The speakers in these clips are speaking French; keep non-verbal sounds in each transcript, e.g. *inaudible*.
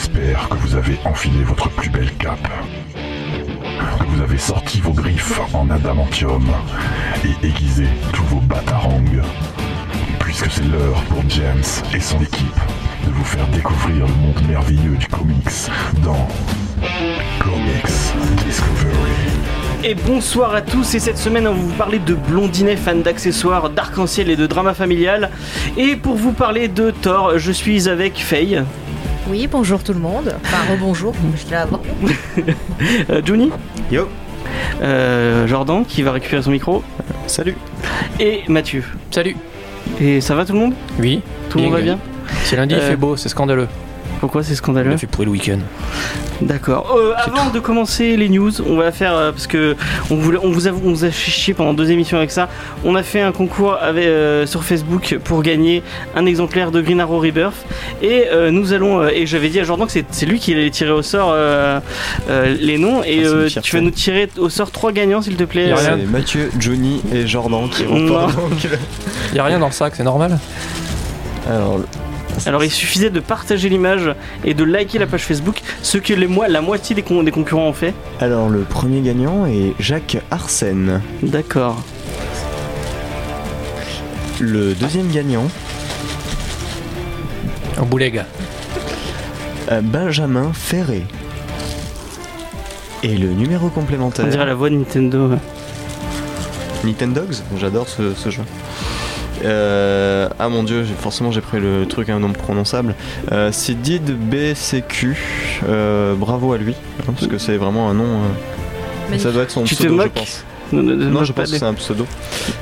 J'espère que vous avez enfilé votre plus belle cape. Que vous avez sorti vos griffes en adamantium et aiguisé tous vos batarangs. Puisque c'est l'heure pour James et son équipe de vous faire découvrir le monde merveilleux du comics dans Comics Discovery. Et bonsoir à tous, et cette semaine on va vous parler de blondinet fan d'accessoires, d'arc-en-ciel et de drama familial. Et pour vous parler de Thor, je suis avec Faye, Oui, bonjour tout le monde. Enfin, rebonjour, je suis là avant. *laughs* euh, Juni, Yo euh, Jordan qui va récupérer son micro, Salut et Mathieu. Salut Et ça va tout le monde? Oui Tout le monde va bien C'est lundi, il Euh, fait beau, c'est scandaleux. Pourquoi c'est Il scandaleux a fait pourri le week-end. D'accord. Euh, avant de commencer les news, on va faire euh, parce que on voulait, on vous a, on vous a chié pendant deux émissions avec ça. On a fait un concours avec, euh, sur Facebook pour gagner un exemplaire de Green Arrow Rebirth et euh, nous allons euh, et j'avais dit à Jordan que c'est- lui qui allait tirer au sort euh, euh, les noms et Ah, euh, tu vas nous tirer au sort trois gagnants s'il te plaît. Y a rien. C'est Mathieu, Johnny et Jordan qui *laughs* le- Il a rien dans le sac, c'est normal Alors, Alors il suffisait de partager l'image et de liker la page Facebook, ce que les, mo- la moitié des, con- des concurrents ont fait. alors, le premier gagnant est Jacques Arsène. D'accord. Le deuxième gagnant, Un boulet, euh, Benjamin Ferré. Et le numéro On complémentaire, dirait la voix de Nintendo. Nintendogs, j'adore ce, ce jeu. Euh, ah mon dieu, forcément j'ai pris le truc à un nom prononçable. Euh, c'est Did BCQ. Euh, bravo à lui, hein, parce que c'est vraiment un nom. ça doit être son Tu pseudo, je pense. Non, non, Non, non, je pense que c'est un pseudo.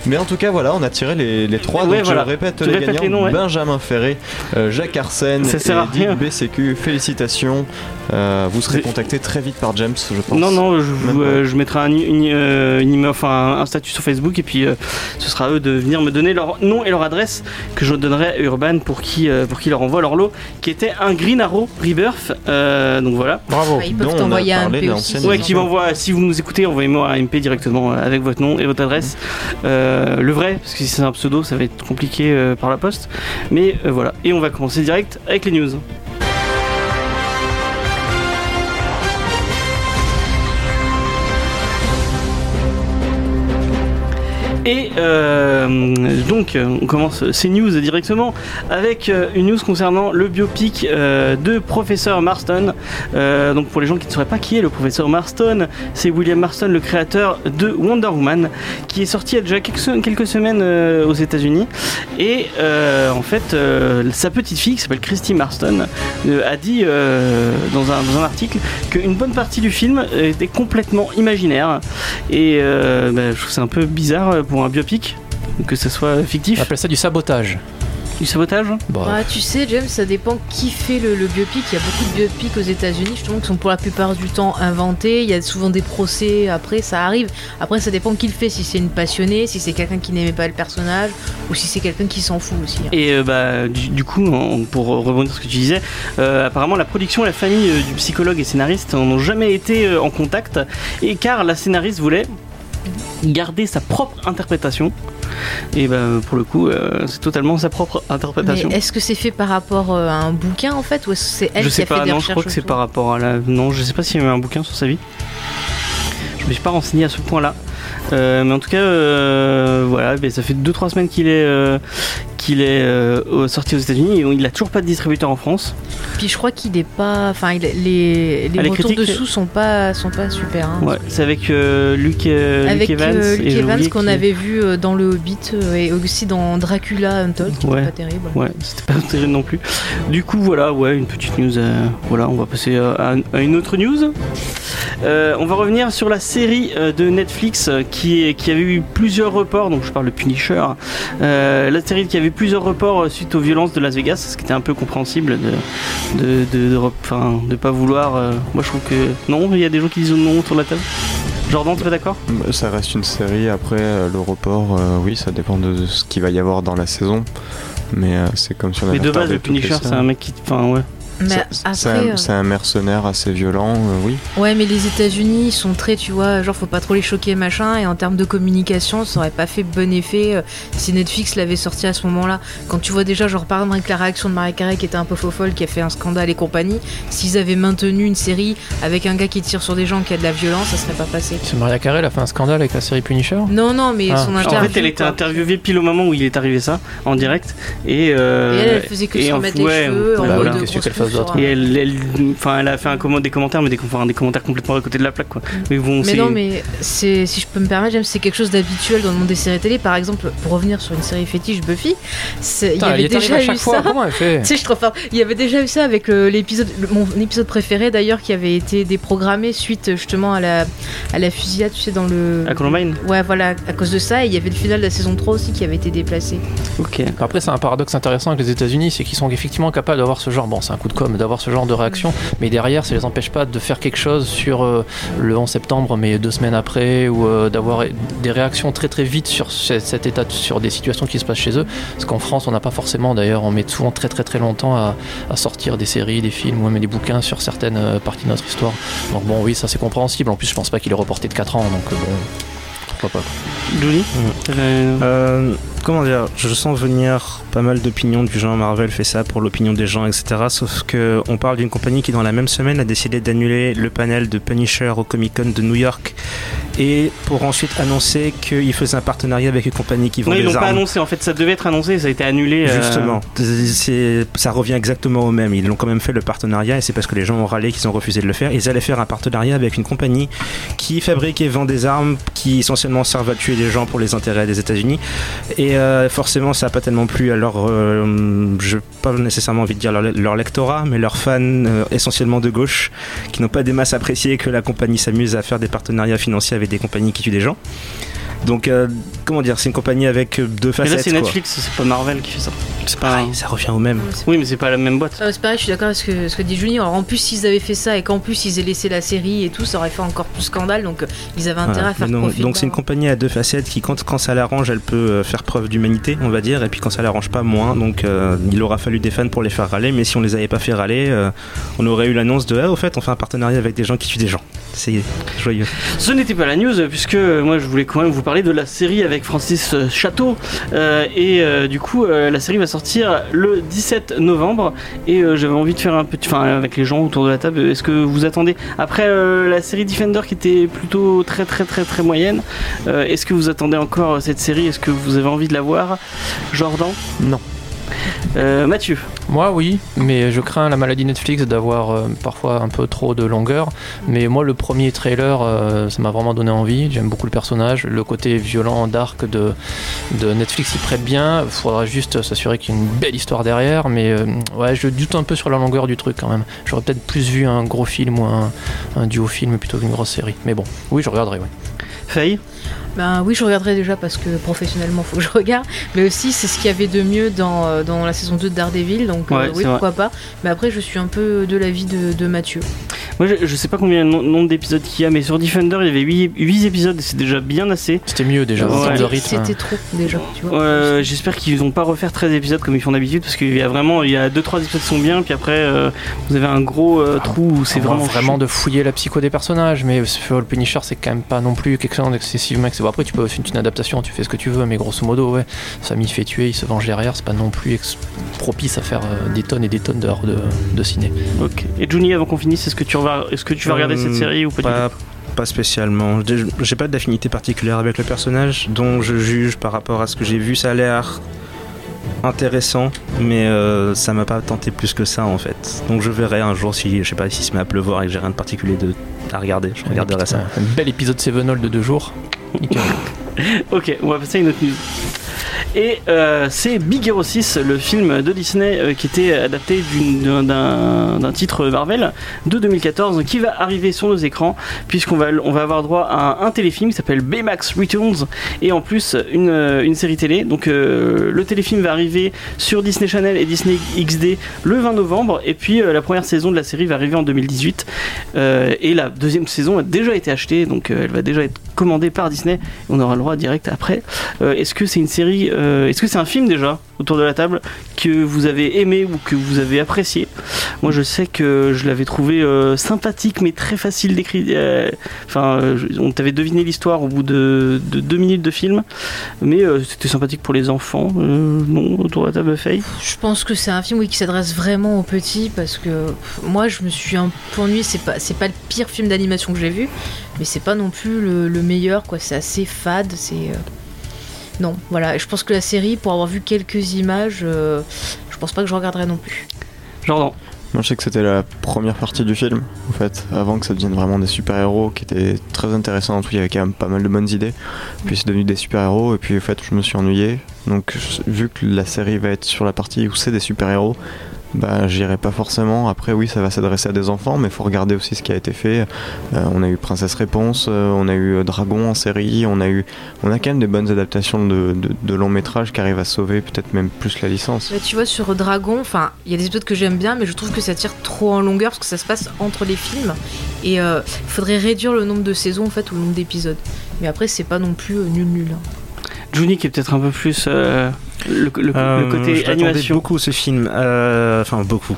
Mais en tout cas, voilà, on a tiré les, les trois. Ouais, donc voilà. je répète Tu les gagnants les noms, ouais. Benjamin Ferré, euh, Jacques Arsène Ça et rien. BCQ. Félicitations. Euh, vous serez contacté très vite par James, je pense. Non, non, je, vous- euh, je mettrai un, une, euh, une email- enfin, un statut sur Facebook et puis euh, ce sera à eux de venir me donner leur nom et leur adresse que je donnerai à Urban pour qui, euh, pour qui leur envoie leur lot qui était un Green Arrow Rebirth. Euh, donc voilà. Bravo. Ouais, ils dont peuvent on a t'envoyer un parlé MP aussi. Ouais, qui m'envoie, si vous nous écoutez, envoyez-moi un MP directement euh, avec votre nom et votre adresse. Euh, le vrai, parce que si c'est un pseudo, ça va être compliqué euh, par la poste. Mais euh, voilà. Et on va commencer direct avec les news. Et euh, donc, euh, on commence ces news directement avec euh, une news concernant le biopic de Professeur Marston. Donc, pour les gens qui ne sauraient pas qui est le Professeur Marston, c'est William Marston, le créateur de Wonder Woman, qui est sorti il y a déjà quelques, se- quelques semaines aux États-Unis. Et en fait, sa petite fille, qui s'appelle Christy Marston, a dit dans, un, dans un article qu'une bonne partie du film était complètement imaginaire. Et bah, je trouve c'est un peu bizarre euh, pour un biopic que ce soit On fictif. appelle ça du sabotage. Du sabotage Bon, Ah, tu sais, James, ça dépend qui fait le, le biopic. Il y a beaucoup de biopics aux États-Unis, justement, qui sont pour la plupart du temps inventés. Il y a souvent des procès. Après, ça arrive. Après, ça dépend qui le fait. Si c'est une passionnée, si c'est quelqu'un qui n'aimait pas le personnage, ou si c'est quelqu'un qui s'en fout aussi. hein. Et euh, bah, du, du coup, pour rebondir sur ce que tu disais, euh, apparemment la production et la famille euh, du psychologue et scénariste n'ont jamais été euh, en contact, et car la scénariste voulait garder sa propre interprétation. Et bah, pour le coup, euh, c'est totalement sa propre interprétation. est-ce que c'est fait par rapport euh, à un bouquin en fait, ou est-ce que c'est elle je qui sais a fait pas, des non, je crois que c'est par rapport à la. Non, je sais pas s'il y a eu un bouquin sur sa vie. Je me suis pas renseigné à ce point-là. Euh, mais en tout cas, euh, voilà, ça fait 2-3 semaines qu'il est, euh, qu'il est sorti aux États-Unis et il a toujours pas de distributeur en France. Puis je crois qu'il est pas. Enfin, les, les Ah, les retours critiques, dessous sont pas, sont pas super. hein. Ouais, c'est avec Luke, Avec Luke Evans. et qu'on qui- avait vu dans le Hobbit et aussi dans Dracula Untold, qui Ouais. pas terrible. Ouais, c'était pas *laughs* terrible non plus. Du coup, voilà, ouais, une petite news. euh, voilà, on va passer à, à une autre news. Euh, on va revenir sur la série de Netflix qui, est- qui avait eu plusieurs reports. Donc, je parle de Punisher. Euh, la série qui avait plusieurs reports euh, suite aux violences de Las Vegas, ce qui était un peu compréhensible de de, de, de, enfin, de pas vouloir. euh, moi, je trouve que non. Il y a des gens qui disent non sur la table. Jordan, t'es pas d'accord? Ça reste une série. Après, euh, le report, euh, oui, ça dépend de ce qu'il va y avoir dans la saison. Mais euh, c'est comme si on Mais avait de base, le Punisher, c'est un mec qui, enfin, ouais. Mais Ça- après, c'est un, euh, c'est un mercenaire assez violent, euh, oui. Ouais, mais les États-Unis ils sont très, tu vois, genre faut pas trop les choquer, machin. Et en termes de communication, ça aurait pas fait bon effet euh, si Netflix l'avait sorti à ce moment-là. Quand tu vois déjà, genre par exemple, avec la réaction de Marie Carré qui était un peu faux folle, qui a fait un scandale et compagnie, s'ils avaient maintenu une série avec un gars qui tire sur des gens qui a de la violence, ça serait pas passé. C'est Maria Carey, elle a fait un scandale avec la série Punisher Non, non, mais Ah. son interview. En fait, elle était interviewée pile au moment où il est arrivé ça, en direct. Et, euh, Et elle, elle faisait que et se remettre les cheveux, en bah voilà. D'autre Et elle, elle, enfin, elle a fait un comment, des commentaires, mais des, enfin, des commentaires complètement à côté de la plaque, quoi. Mais bon, Mais non, mais c'est, si je peux me permettre, James, c'est quelque chose d'habituel dans le monde des séries télé. Par exemple, pour revenir sur une série fétiche Buffy, il y avait il déjà eu fois. ça. Comment elle fait *laughs* Tu sais, je fort. Il y avait déjà eu ça avec le- l'épisode, le- mon épisode préféré d'ailleurs, qui avait été déprogrammé suite justement à la, à la fusillade, tu sais, dans le. À Columbine Ouais, voilà, à cause de ça. Et il y avait le final de la saison 3 aussi qui avait été déplacé. Ok. Après, c'est un paradoxe intéressant avec les États-Unis, c'est qu'ils sont effectivement capables d'avoir ce genre, bon, c'est un coup de d'avoir ce genre de réaction, mais derrière, ça les empêche pas de faire quelque chose sur euh, le 11 septembre, mais deux semaines après, ou euh, d'avoir des réactions très très vite sur ce- cet état, sur des situations qui se passent chez eux. Parce qu'en France, on n'a pas forcément, d'ailleurs, on met souvent très très très longtemps à, à sortir des séries, des films ou même des bouquins sur certaines euh, parties de notre histoire. Donc bon, oui, ça c'est compréhensible. En plus, je pense pas qu'il est reporté de 4 ans, donc euh, bon, pourquoi pas. Julie Mm. Euh, Euh, comment dire, je sens venir pas mal d'opinions du genre Marvel fait ça pour l'opinion des gens, etc. Sauf que on parle d'une compagnie qui dans la même semaine a décidé d'annuler le panel de Punisher au Comic Con de New York et pour ensuite annoncer qu'il faisait un partenariat avec une compagnie qui vend Non, ils des l'ont pas armes. annoncé. En fait, ça devait être annoncé, ça a été annulé. euh, Justement, ça revient exactement au même. Ils l'ont quand même fait le partenariat et c'est parce que les gens ont râlé qu'ils ont refusé de le faire. Ils allaient faire un partenariat avec une compagnie qui fabrique et vend des armes qui essentiellement servent à tuer des gens pour les intérêts des États-Unis. Et euh, forcément, ça n'a pas tellement plu à leur, euh, pas nécessairement envie de dire leur, leur lectorat, mais leurs fans euh, essentiellement de gauche qui n'ont pas des masses appréciées que la compagnie s'amuse à faire des partenariats financiers avec des compagnies qui tuent des gens. Donc, euh, comment dire, c'est une compagnie avec deux Mais facettes. là, c'est. Netflix, c'est pas Marvel qui fait ça. C'est. Pareil, ça revient au même. Oui, mais c'est pas la même boîte. Ah, c'est pareil, je suis d'accord avec ce que, ce que dit Julie. Alors en plus, s'ils avaient fait ça et qu'en plus ils aient laissé la série et tout, ça aurait fait encore plus scandale. Donc euh, ils avaient intérêt Voilà. à faire Mais donc- profit. Donc c'est une compagnie à deux facettes qui quand, quand ça l'arrange elle peut euh, faire preuve d'humanité on va dire et puis quand ça l'arrange pas moins donc euh, il aura fallu des fans pour les faire râler mais si on les avait pas fait râler euh, on aurait eu l'annonce de ah au fait on fait un partenariat avec des gens qui tuent des gens c'est joyeux Ce n'était pas la news, puisque moi je voulais quand même vous parler de la série avec Francis euh, Chateau. Euh, et euh, du coup, la série va sortir le 17 novembre. Et j'avais envie de faire un petit. Enfin, avec les gens autour de la table, est-ce que vous attendez? Après la série Defender qui était plutôt très très très très moyenne, est-ce que vous attendez encore cette série? Est-ce que vous avez envie de la voir? Jordan? Non. Euh, Mathieu Moi, oui, mais je crains la maladie Netflix d'avoir euh, parfois un peu trop de longueur. Mais moi, le premier trailer, euh, ça m'a vraiment donné envie. J'aime beaucoup le personnage. Le côté violent, dark de, de Netflix y prête bien. Il faudra juste s'assurer qu'il y a une belle histoire derrière. Mais euh, ouais, je doute un peu sur la longueur du truc quand même. J'aurais peut-être plus vu un gros film ou un, un duo film plutôt qu'une grosse série. Mais bon, oui, je regarderai, oui. Faye Ben oui, je regarderai déjà parce que professionnellement, faut que je regarde. Mais aussi, c'est ce qu'il y avait de mieux dans, euh, dans la saison 2 de Daredevil. Donc euh, oui, pourquoi pas. Mais après, je suis un peu de l'avis de, de Mathieu. Moi je, je sais pas combien le nom- nombre d'épisodes qu'il y a, mais sur Defender il y avait 8, épisodes et c'est déjà bien assez. C'était mieux déjà, Ouais. en termes de C'était- rythme. C'était trop déjà. Euh, J'espère qu'ils vont pas refaire 13 épisodes comme ils font d'habitude parce qu'il y a vraiment il y a 2-3 épisodes qui sont bien puis après euh, vous avez un gros euh, trou où c'est vraiment vraiment de fouiller la psycho des personnages, mais sur le Punisher, c'est quand même pas non plus quelque chose d'excessivement. Bon, après, tu peux c'est une adaptation, tu fais ce que tu veux, mais grosso modo, ouais, Samy fait tuer, il se venge derrière, c'est pas non plus propice à faire euh, des tonnes et des tonnes d'heures de, de ciné. Ok. Et Juni avant qu'on finisse est-ce que tu vas est-ce que tu vas regarder Euh, cette série ou pas, du pas, pas spécialement. J'ai pas d'affinité particulière avec le personnage, dont je juge par rapport à ce que j'ai vu. Ça a l'air intéressant, mais euh, ça m'a pas tenté plus que ça en fait. Donc je verrai un jour si je sais pas si se met à pleuvoir et que j'ai rien de particulier de, à regarder. Je regarderai ça. Un bel épisode Sevenol de deux jours. Ok, on va passer à une autre news. Et euh, c'est Big Hero 6, le film de Disney euh, qui était adapté d'un- titre Marvel de 2014 qui va arriver sur nos écrans puisqu'on va, on va avoir droit à un, téléfilm qui s'appelle Baymax Returns et en plus une, euh, une série télé. Donc le téléfilm va arriver sur Disney Channel et Disney XD le 20 novembre et puis la première saison de la série va arriver en 2018 Euh, et la deuxième saison a déjà été achetée donc elle va déjà être commandé par Disney. On aura le droit direct après. Euh, est-ce que c'est une série, euh, est-ce que c'est un film déjà? Autour de la table que vous avez aimé ou que vous avez apprécié Moi, je sais que je l'avais trouvé euh, sympathique, mais très facile d'écrire. euh, Enfin, on t'avait deviné l'histoire au bout de, de deux minutes de film, mais euh, c'était sympathique pour les enfants. Non, autour de la table, Faye? Je pense que c'est un film qui s'adresse vraiment aux petits parce que moi je me suis un peu ennuyée. C'est pas, c'est pas le pire film d'animation que j'ai vu, mais c'est pas non plus le, le meilleur quoi. C'est assez fade. C'est non, voilà. Et je pense que la série, pour avoir vu quelques images, euh, je pense pas que je regarderai non plus. Jordan. Moi, je sais que c'était la première partie du film, en fait, avant que ça devienne vraiment des super-héros, qui étaient très intéressants. En tout, il y avait quand même pas mal de bonnes idées. Puis c'est devenu des super-héros, et puis en fait, je me suis ennuyé. Donc, vu que la série va être sur la partie où c'est des super-héros, bah, j'irai pas forcément. Après, oui, ça va s'adresser à des enfants, mais faut regarder aussi ce qui a été fait. Euh, on a eu Princesse Réponse, euh, on a eu euh, Dragon en série, on a eu, on a quand même des bonnes adaptations de, de, longs métrages qui arrivent à sauver peut-être même plus la licence. Tu vois, sur Dragon, enfin, il y a des épisodes que j'aime bien, mais je trouve que ça tire trop en longueur parce que ça se passe entre les films. Et il faudrait réduire le nombre de saisons, en fait, ou le nombre d'épisodes. Mais après, c'est pas non plus nul nul. hein. Juni qui est peut-être un peu plus euh, le, le- le Euh, côté animation. beaucoup ce film. Euh, Enfin, beaucoup.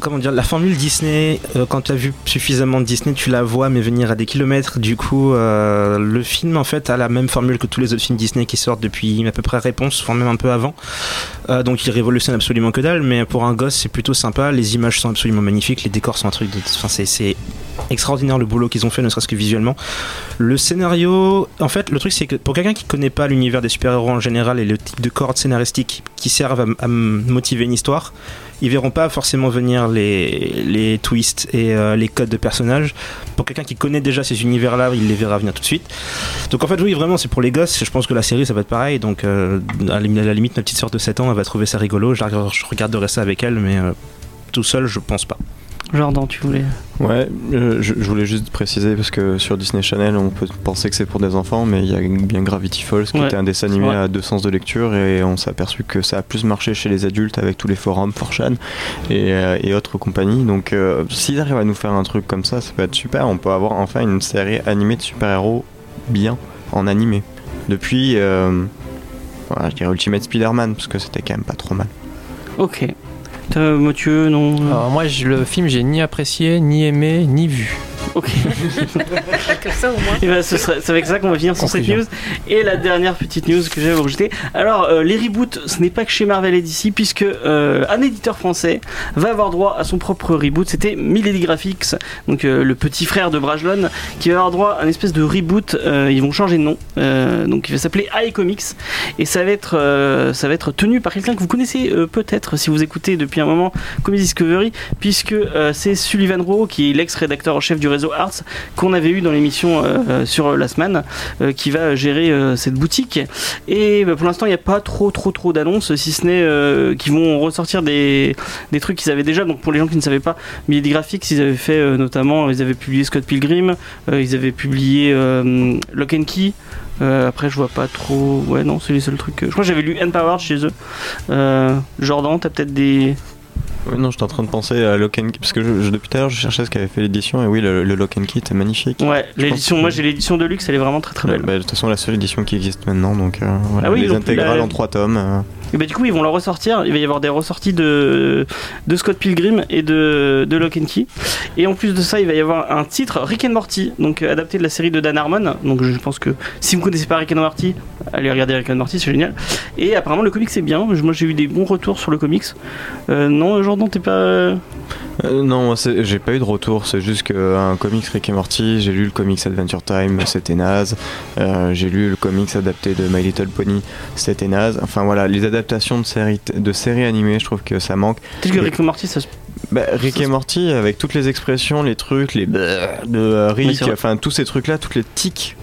Comment dire, la formule Disney, euh, quand tu as vu suffisamment de Disney, tu la vois, mais venir à des kilomètres. Du coup, euh, le film, en fait, a la même formule que tous les autres films Disney qui sortent depuis à peu près Réponse, voire même un peu avant. Euh, donc, il révolutionne absolument que dalle, mais pour un gosse, c'est plutôt sympa. Les images sont absolument magnifiques, les décors sont un truc de. Enfin, c'est- extraordinaire le boulot qu'ils ont fait, ne serait-ce que visuellement. Le scénario, en fait, le truc c'est que pour quelqu'un qui connaît pas l'univers des super-héros en général et le type de cordes scénaristiques qui servent à, motiver une histoire, ils verront pas forcément venir les, twists et euh, les codes de personnages. Pour quelqu'un qui connaît déjà ces univers-là, il les verra venir tout de suite. Donc en fait, oui, vraiment, c'est pour les gosses. Je pense que la série, ça va être pareil. Donc euh, à la limite, ma petite sœur de 7 ans, elle va trouver ça rigolo. Je regarderai ça avec elle, mais euh, tout seul, je pense pas. Jordan, tu voulais. Ouais, euh, je, je voulais juste préciser parce que sur Disney Channel, on peut penser que c'est pour des enfants, mais il y a bien Gravity Falls qui Ouais, était un dessin animé à deux sens de lecture et on s'est aperçu que ça a plus marché chez les adultes avec tous les forums, 4chan et, euh, et autres compagnies. Donc euh, s'ils arrivent à nous faire un truc comme ça, ça peut être super. On peut avoir enfin une série animée de super-héros bien en animé. Depuis, voilà, je dirais Ultimate Spider-Man parce que c'était quand même pas trop mal. Ok. T'as, Mathieu, non Alors moi, le film, j'ai ni apprécié, ni aimé, ni vu. Ok. *laughs* Comme ça, au moins. Et ben, ce sera- c'est avec ça qu'on va finir sur cette news. Et la dernière petite news que j'avais rejetée. Alors, euh, les reboots, ce n'est pas que chez Marvel et DC, puisque euh, un éditeur français va avoir droit à son propre reboot. C'était Milady Graphics, donc euh, le petit frère de Brajlon, qui va avoir droit à une espèce de reboot. Euh, ils vont changer de nom. Euh, donc, il va s'appeler iComics. Et ça va être, euh, ça va être tenu par quelqu'un que vous connaissez euh, peut-être si vous écoutez depuis un moment Comedy Discovery, puisque euh, c'est Sullivan Rowe, qui est l'ex-rédacteur en chef du réseau Arts, qu'on avait eu dans l'émission euh, euh, sur Last Man, euh, qui va gérer euh, cette boutique. Et bah, pour l'instant, il n'y a pas trop, trop, trop d'annonces, si ce n'est euh, qu'ils vont ressortir des, des trucs qu'ils avaient déjà. Donc pour les gens qui ne savaient pas, Milady Graphics, ils avaient fait euh, notamment, ils avaient publié Scott Pilgrim, euh, ils avaient publié euh, Lock and Key. Euh, après, je vois pas trop. Ouais, non, c'est les seuls trucs. Je crois que j'avais lu Empowered chez eux. Euh, Jordan, t'as peut-être des. Ouais, non, j'étais en train de penser à Lock and Key parce que je- je- depuis tout à l'heure, je cherchais ce qu'avait fait l'édition et oui, le, le Lock and Key était magnifique. Ouais, l'édition. que- Moi, j'ai l'édition de luxe. Elle est vraiment très très belle. bah, de toute façon, la seule édition qui existe maintenant, donc euh, voilà, Ah oui, les intégrales la- en trois tomes. euh, Et bah du coup ils vont le ressortir, il va y avoir des ressorties de, de Scott Pilgrim et de, de Lock and Key. Et en plus de ça il va y avoir un titre Rick and Morty, donc euh, adapté de la série de Dan Harmon. Donc je pense que si vous connaissez pas Rick and Morty, allez regarder Rick and Morty, c'est génial. Et apparemment le comic c'est bien, moi j'ai eu des bons retours sur le comics. Euh, non Jordan t'es pas... euh, non, moi, c'est- j'ai pas eu de retour, c'est juste qu'un comics Rick et Morty, j'ai lu le comics Adventure Time, c'était naze. Euh, j'ai lu le comics adapté de My Little Pony, c'était naze. Enfin voilà, les adaptations de séries, de séries animées, je trouve que ça manque. Peut-être que. Rick and Morty ça se... Bah, Rick et Morty, avec toutes les expressions, les trucs, les de euh, Rick, enfin tous ces trucs-là, toutes les tics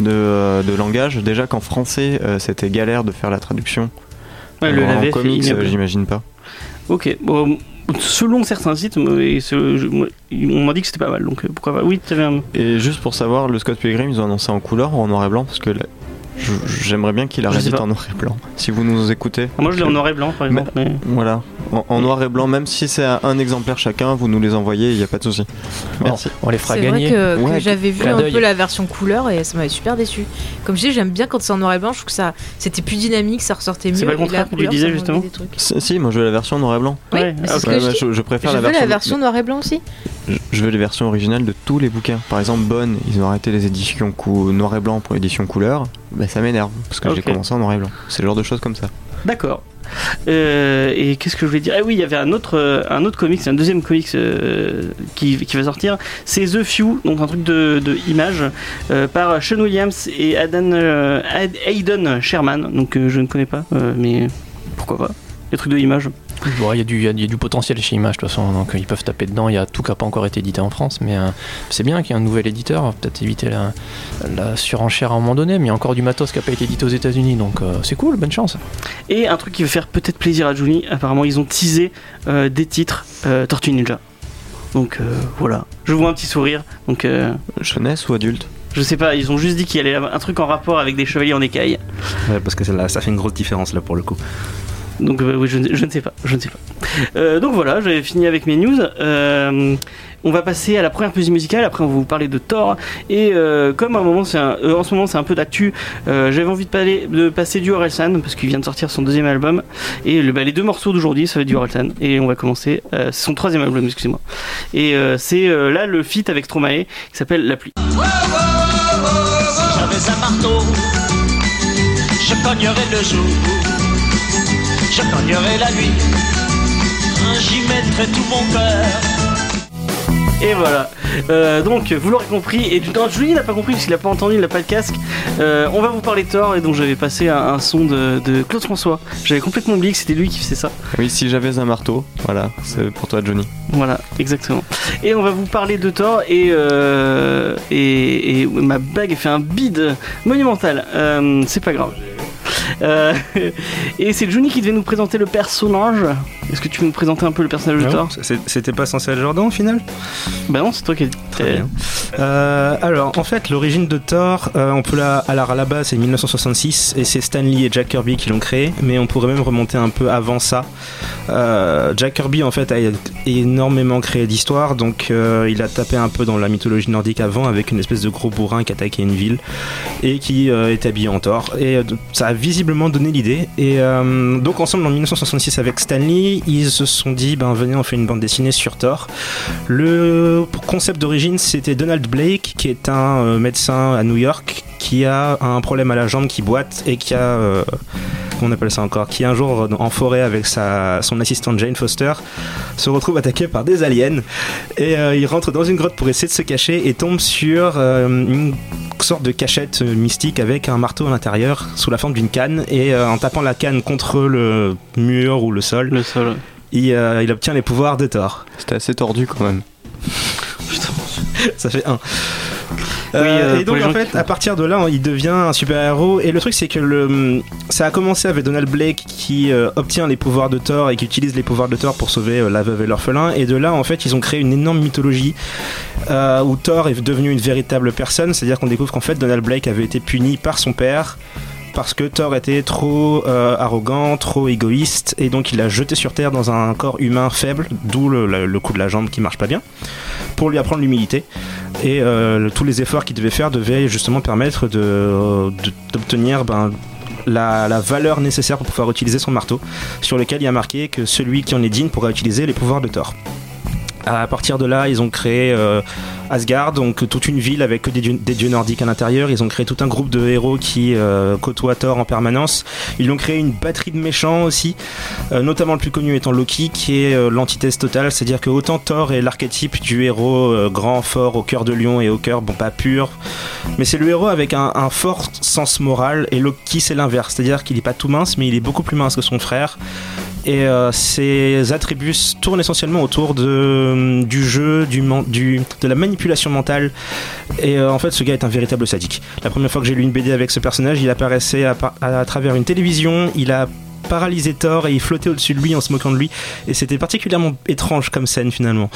de, euh, de langage. Déjà qu'en français, euh, c'était galère de faire la traduction. Ouais, le en lavet, comics, euh, j'imagine pas. Ok, bon, selon certains sites, on m'a dit que c'était pas mal, donc euh, pourquoi pas. Oui, t'avais un... Et juste pour savoir, le Scott Pilgrim, ils ont annoncé en couleur ou en noir et blanc parce que J'aimerais bien qu'il pas. en noir et blanc. Si vous nous écoutez. Moi je l'ai en noir et blanc par exemple. mais- Voilà, en, en noir et blanc, même si c'est un, un exemplaire chacun, vous nous les envoyez, il n'y a pas de souci. Merci. On les fera C'est vrai gagner. que, j'avais vu un peu la version couleur et ça m'avait super déçu. Comme je dis, j'aime bien quand c'est en noir et blanc, je trouve que ça c'était plus dynamique, ça ressortait mieux. C'est pas le contraire que tu disais, justement des trucs. Si, moi je veux la version noir et blanc. Oui, Ouais, ah, ce que je bah, je, je préfère Je la veux version. la version noir et blanc aussi. Je, veux les versions originales de tous les bouquins. Par exemple, Bonne, ils ont arrêté les éditions cou- noir et blanc pour l'édition couleur. Bah, ça m'énerve parce que j'ai commencé en noir et blanc. C'est le genre de choses comme ça. D'accord. Euh, et qu'est-ce que je voulais dire? Ah oui, il y avait un autre, euh, un autre comics, un deuxième comics euh, qui, qui va sortir. C'est The Few, donc un truc de, de images euh, par Sean Williams et Adan, euh, Ad- Aidan Sherman. Donc je ne connais pas, mais pourquoi pas Les trucs de Bon, Il y, a du- il y a du potentiel chez Image de toute façon, donc euh, ils peuvent taper dedans. Il y a tout qui n'a pas encore été édité en France, mais euh, c'est bien qu'il y ait un nouvel éditeur. Peut-être éviter la, la surenchère à un moment donné, mais il y a encore du matos qui n'a pas été édité aux États-Unis, donc euh, c'est cool, bonne chance. Et un truc qui va faire peut-être plaisir à Juni, apparemment ils ont teasé euh, des titres euh, Tortue Ninja. Donc euh, voilà, je vois un petit sourire. Donc euh, Jeunesse ou adulte? je sais pas, ils ont juste dit qu'il y allait avoir un truc en rapport avec des chevaliers en écaille. Ouais, parce que là, ça fait une grosse différence là pour le coup. Donc euh, oui, je, ne- sais pas, je ne sais pas. Euh, donc voilà, j'avais fini avec mes news. Euh, on va passer à la première pause musicale. Après, on va vous parler de Thor. Et comme en ce moment, c'est un peu d'actu. j'avais envie de, parler- de passer du Orelsan parce qu'il vient de sortir son deuxième album. Et bah, les deux morceaux d'aujourd'hui, ça va être du Orelsan. Et on va commencer. son troisième album, excusez-moi. Et c'est là le feat avec Stromae qui s'appelle La pluie. Si j'avais marteau, je cognerais le jour, cognerais la nuit, j'y mettrais tout mon cœur. Et voilà. Euh, donc, vous l'aurez compris, et non, Julie n'a pas compris parce qu'il n'a pas entendu, il n'a pas le casque. Euh, on va vous parler de Thor, et donc j'avais passé un, un son de, de Claude François. J'avais complètement oublié que c'était lui qui faisait ça. Oui, si j'avais un marteau, voilà, c'est pour toi, Johnny. Voilà, exactement. Et on va vous parler de Thor, et, euh, et, et ma bague fait un bide monumental. Euh, c'est pas grave. Euh, *laughs* et c'est Johnny qui devait nous présenter le personnage. Est-ce que tu veux nous présenter un peu le personnage de Thor C'est- C'était pas censé être Jordan au final Bah non, c'est toi qui dit. Très bien. Euh, alors, en fait, l'origine de Thor, euh, on peut la. Alors, à la base, c'est 1966 et c'est Stan Lee et Jack Kirby qui l'ont créé, mais on pourrait même remonter un peu avant ça. Jack Kirby, en fait, a énormément créé d'histoires, donc il a tapé un peu dans la mythologie nordique avant avec une espèce de gros bourrin qui attaquait une ville et qui est habillé en Thor. Et ça a visiblement donné l'idée. Et euh, donc, ensemble, en 1966, avec Stan Lee, ils se sont dit ben, venez, on fait une bande dessinée sur Thor. Le concept d'origine, c'était Donald Blake, qui est un euh, médecin à New York, qui a un problème à la jambe qui boite et qui a. euh, on appelle ça encore Qui un jour, en forêt avec sa, son assistante Jane Foster, se retrouve attaqué par des aliens. Et euh, il rentre dans une grotte pour essayer de se cacher et tombe sur une sorte de cachette mystique avec un marteau à l'intérieur sous la forme d'une canne. Et euh, en tapant la canne contre le mur ou le sol, Le sol. il, euh, il obtient les pouvoirs de Thor. C'était assez tordu quand même. *laughs* Ça fait un. Oui, euh, et donc en fait, qui- à partir de là, il devient un super-héros. Et le truc, c'est que le, ça a commencé avec Donald Blake qui euh, obtient les pouvoirs de Thor et qui utilise les pouvoirs de Thor pour sauver euh, la veuve et l'orphelin. Et de là, en fait, ils ont créé une énorme mythologie euh, où Thor est devenu une véritable personne. C'est-à-dire qu'on découvre qu'en fait, Donald Blake avait été puni par son père parce que Thor était trop euh, arrogant, trop égoïste, et donc il l'a jeté sur Terre dans un corps humain faible, d'où le, coup de la jambe qui marche pas bien, pour lui apprendre l'humilité. Et euh, tous les efforts qu'il devait faire devaient justement permettre d'obtenir ben, la, la valeur nécessaire pour pouvoir utiliser son marteau, sur lequel il y a marqué que celui qui en est digne pourra utiliser les pouvoirs de Thor. À partir de là, ils ont créé euh, Asgard, donc toute une ville avec des dieux, des dieux nordiques à l'intérieur. Ils ont créé tout un groupe de héros qui euh, côtoient Thor en permanence. Ils ont créé une batterie de méchants aussi, euh, notamment le plus connu étant Loki, qui est l'antithèse totale. C'est-à-dire que autant Thor est l'archétype du héros grand, fort, au cœur de lion et au cœur, bon, pas pur, mais c'est le héros avec un, un fort sens moral. Et Loki, c'est l'inverse. C'est-à-dire qu'il n'est pas tout mince, mais il est beaucoup plus mince que son frère. Et euh, ses attributs tournent essentiellement autour de, du jeu, du, de la manipulation mentale. Et euh, en fait, ce gars est un véritable sadique. La première fois que j'ai lu une BD avec ce personnage, il apparaissait à, à travers une télévision. Il a paralysé Thor et il flottait au-dessus de lui en se moquant de lui. Et c'était particulièrement étrange comme scène finalement.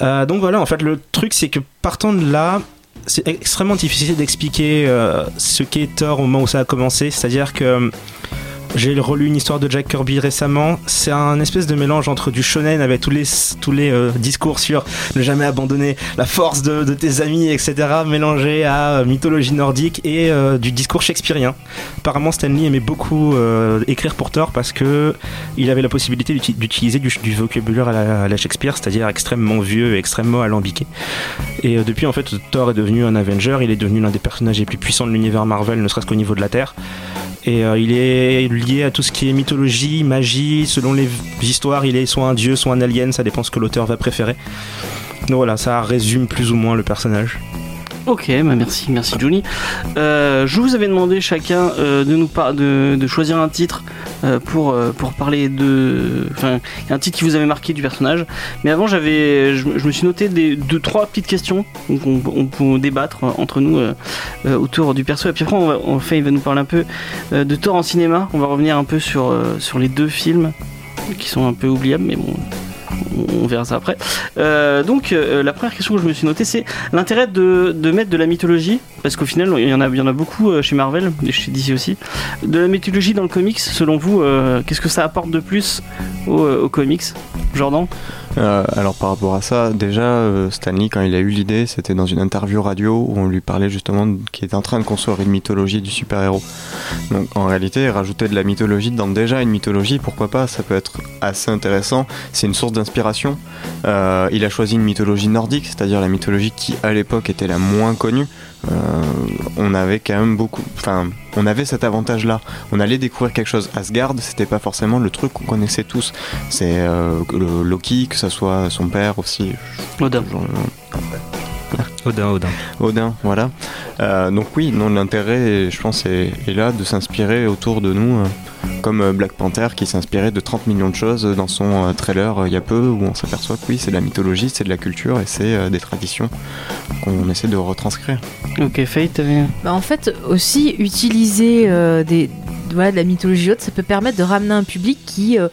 Euh, donc voilà, en fait, le truc c'est que partant de là, c'est extrêmement difficile d'expliquer euh, ce qu'est Thor au moment où ça a commencé. C'est-à-dire que j'ai relu une histoire de Jack Kirby récemment. C'est un espèce de mélange entre du shonen avec tous les, euh, discours sur ne jamais abandonner la force de, tes amis, etc. mélangé à euh, mythologie nordique et euh, du discours shakespearien. Apparemment, Stanley aimait beaucoup écrire pour Thor parce que il avait la possibilité d'uti- d'utiliser du, vocabulaire à la, Shakespeare, c'est-à-dire extrêmement vieux et extrêmement alambiqué. Et depuis, en fait, Thor est devenu un Avenger. Il est devenu l'un des personnages les plus puissants de l'univers Marvel, ne serait-ce qu'au niveau de la Terre. Et euh, il est lié à tout ce qui est mythologie, magie. Selon les histoires, il est soit un dieu, soit un alien. Ça dépend ce que l'auteur va préférer. Donc voilà, ça résume plus ou moins le personnage. Ok, bah merci, merci Johnny. Euh, je vous avais demandé chacun euh, de nous par- de, choisir un titre euh, pour parler de, enfin, un titre qui vous avait marqué du personnage. Mais avant, j'avais, je, me suis noté des deux trois petites questions donc on, peut débattre entre nous autour du perso. Et puis après, on fait, il va nous parler un peu de Thor en cinéma. On va revenir un peu sur sur les deux films qui sont un peu oubliables, mais bon. On- verra ça après. Euh, donc, euh, la première question que je me suis notée, c'est l'intérêt de, mettre de la mythologie, parce qu'au final, il y en a, beaucoup euh, chez Marvel, et chez DC aussi, de la mythologie dans le comics. Selon vous, qu'est-ce que ça apporte de plus aux, aux comics? Jordan Euh, alors par rapport à ça, déjà euh, Stanley quand il a eu l'idée, c'était dans une interview radio où on lui parlait justement qu'il était en train de construire une mythologie du super-héros. Donc en réalité, rajouter de la mythologie dans déjà une mythologie, pourquoi pas Ça peut être assez intéressant. C'est une source d'inspiration. Euh, il a choisi une mythologie nordique, c'est-à-dire la mythologie qui à l'époque était la moins connue. Euh, on avait quand même beaucoup, enfin, on avait cet avantage-là. On allait découvrir quelque chose. Asgard, c'était pas forcément le truc qu'on connaissait tous. C'est euh, Loki, que ça soit son père aussi. Odin. Genre, *laughs* Odin, Odin. Odin, voilà. Euh, donc oui, non, l'intérêt, je pense, est, est là de s'inspirer autour de nous, euh, comme euh, Black Panther qui s'inspirait de 30 millions de choses dans son euh, trailer euh, il y a peu, où on s'aperçoit que oui, c'est de la mythologie, c'est de la culture et c'est euh, des traditions qu'on essaie de retranscrire. Ok, Fate, t'avais- Bah, en fait, aussi utiliser euh, des, voilà, de la mythologie haute, ça peut permettre de ramener un public qui, euh,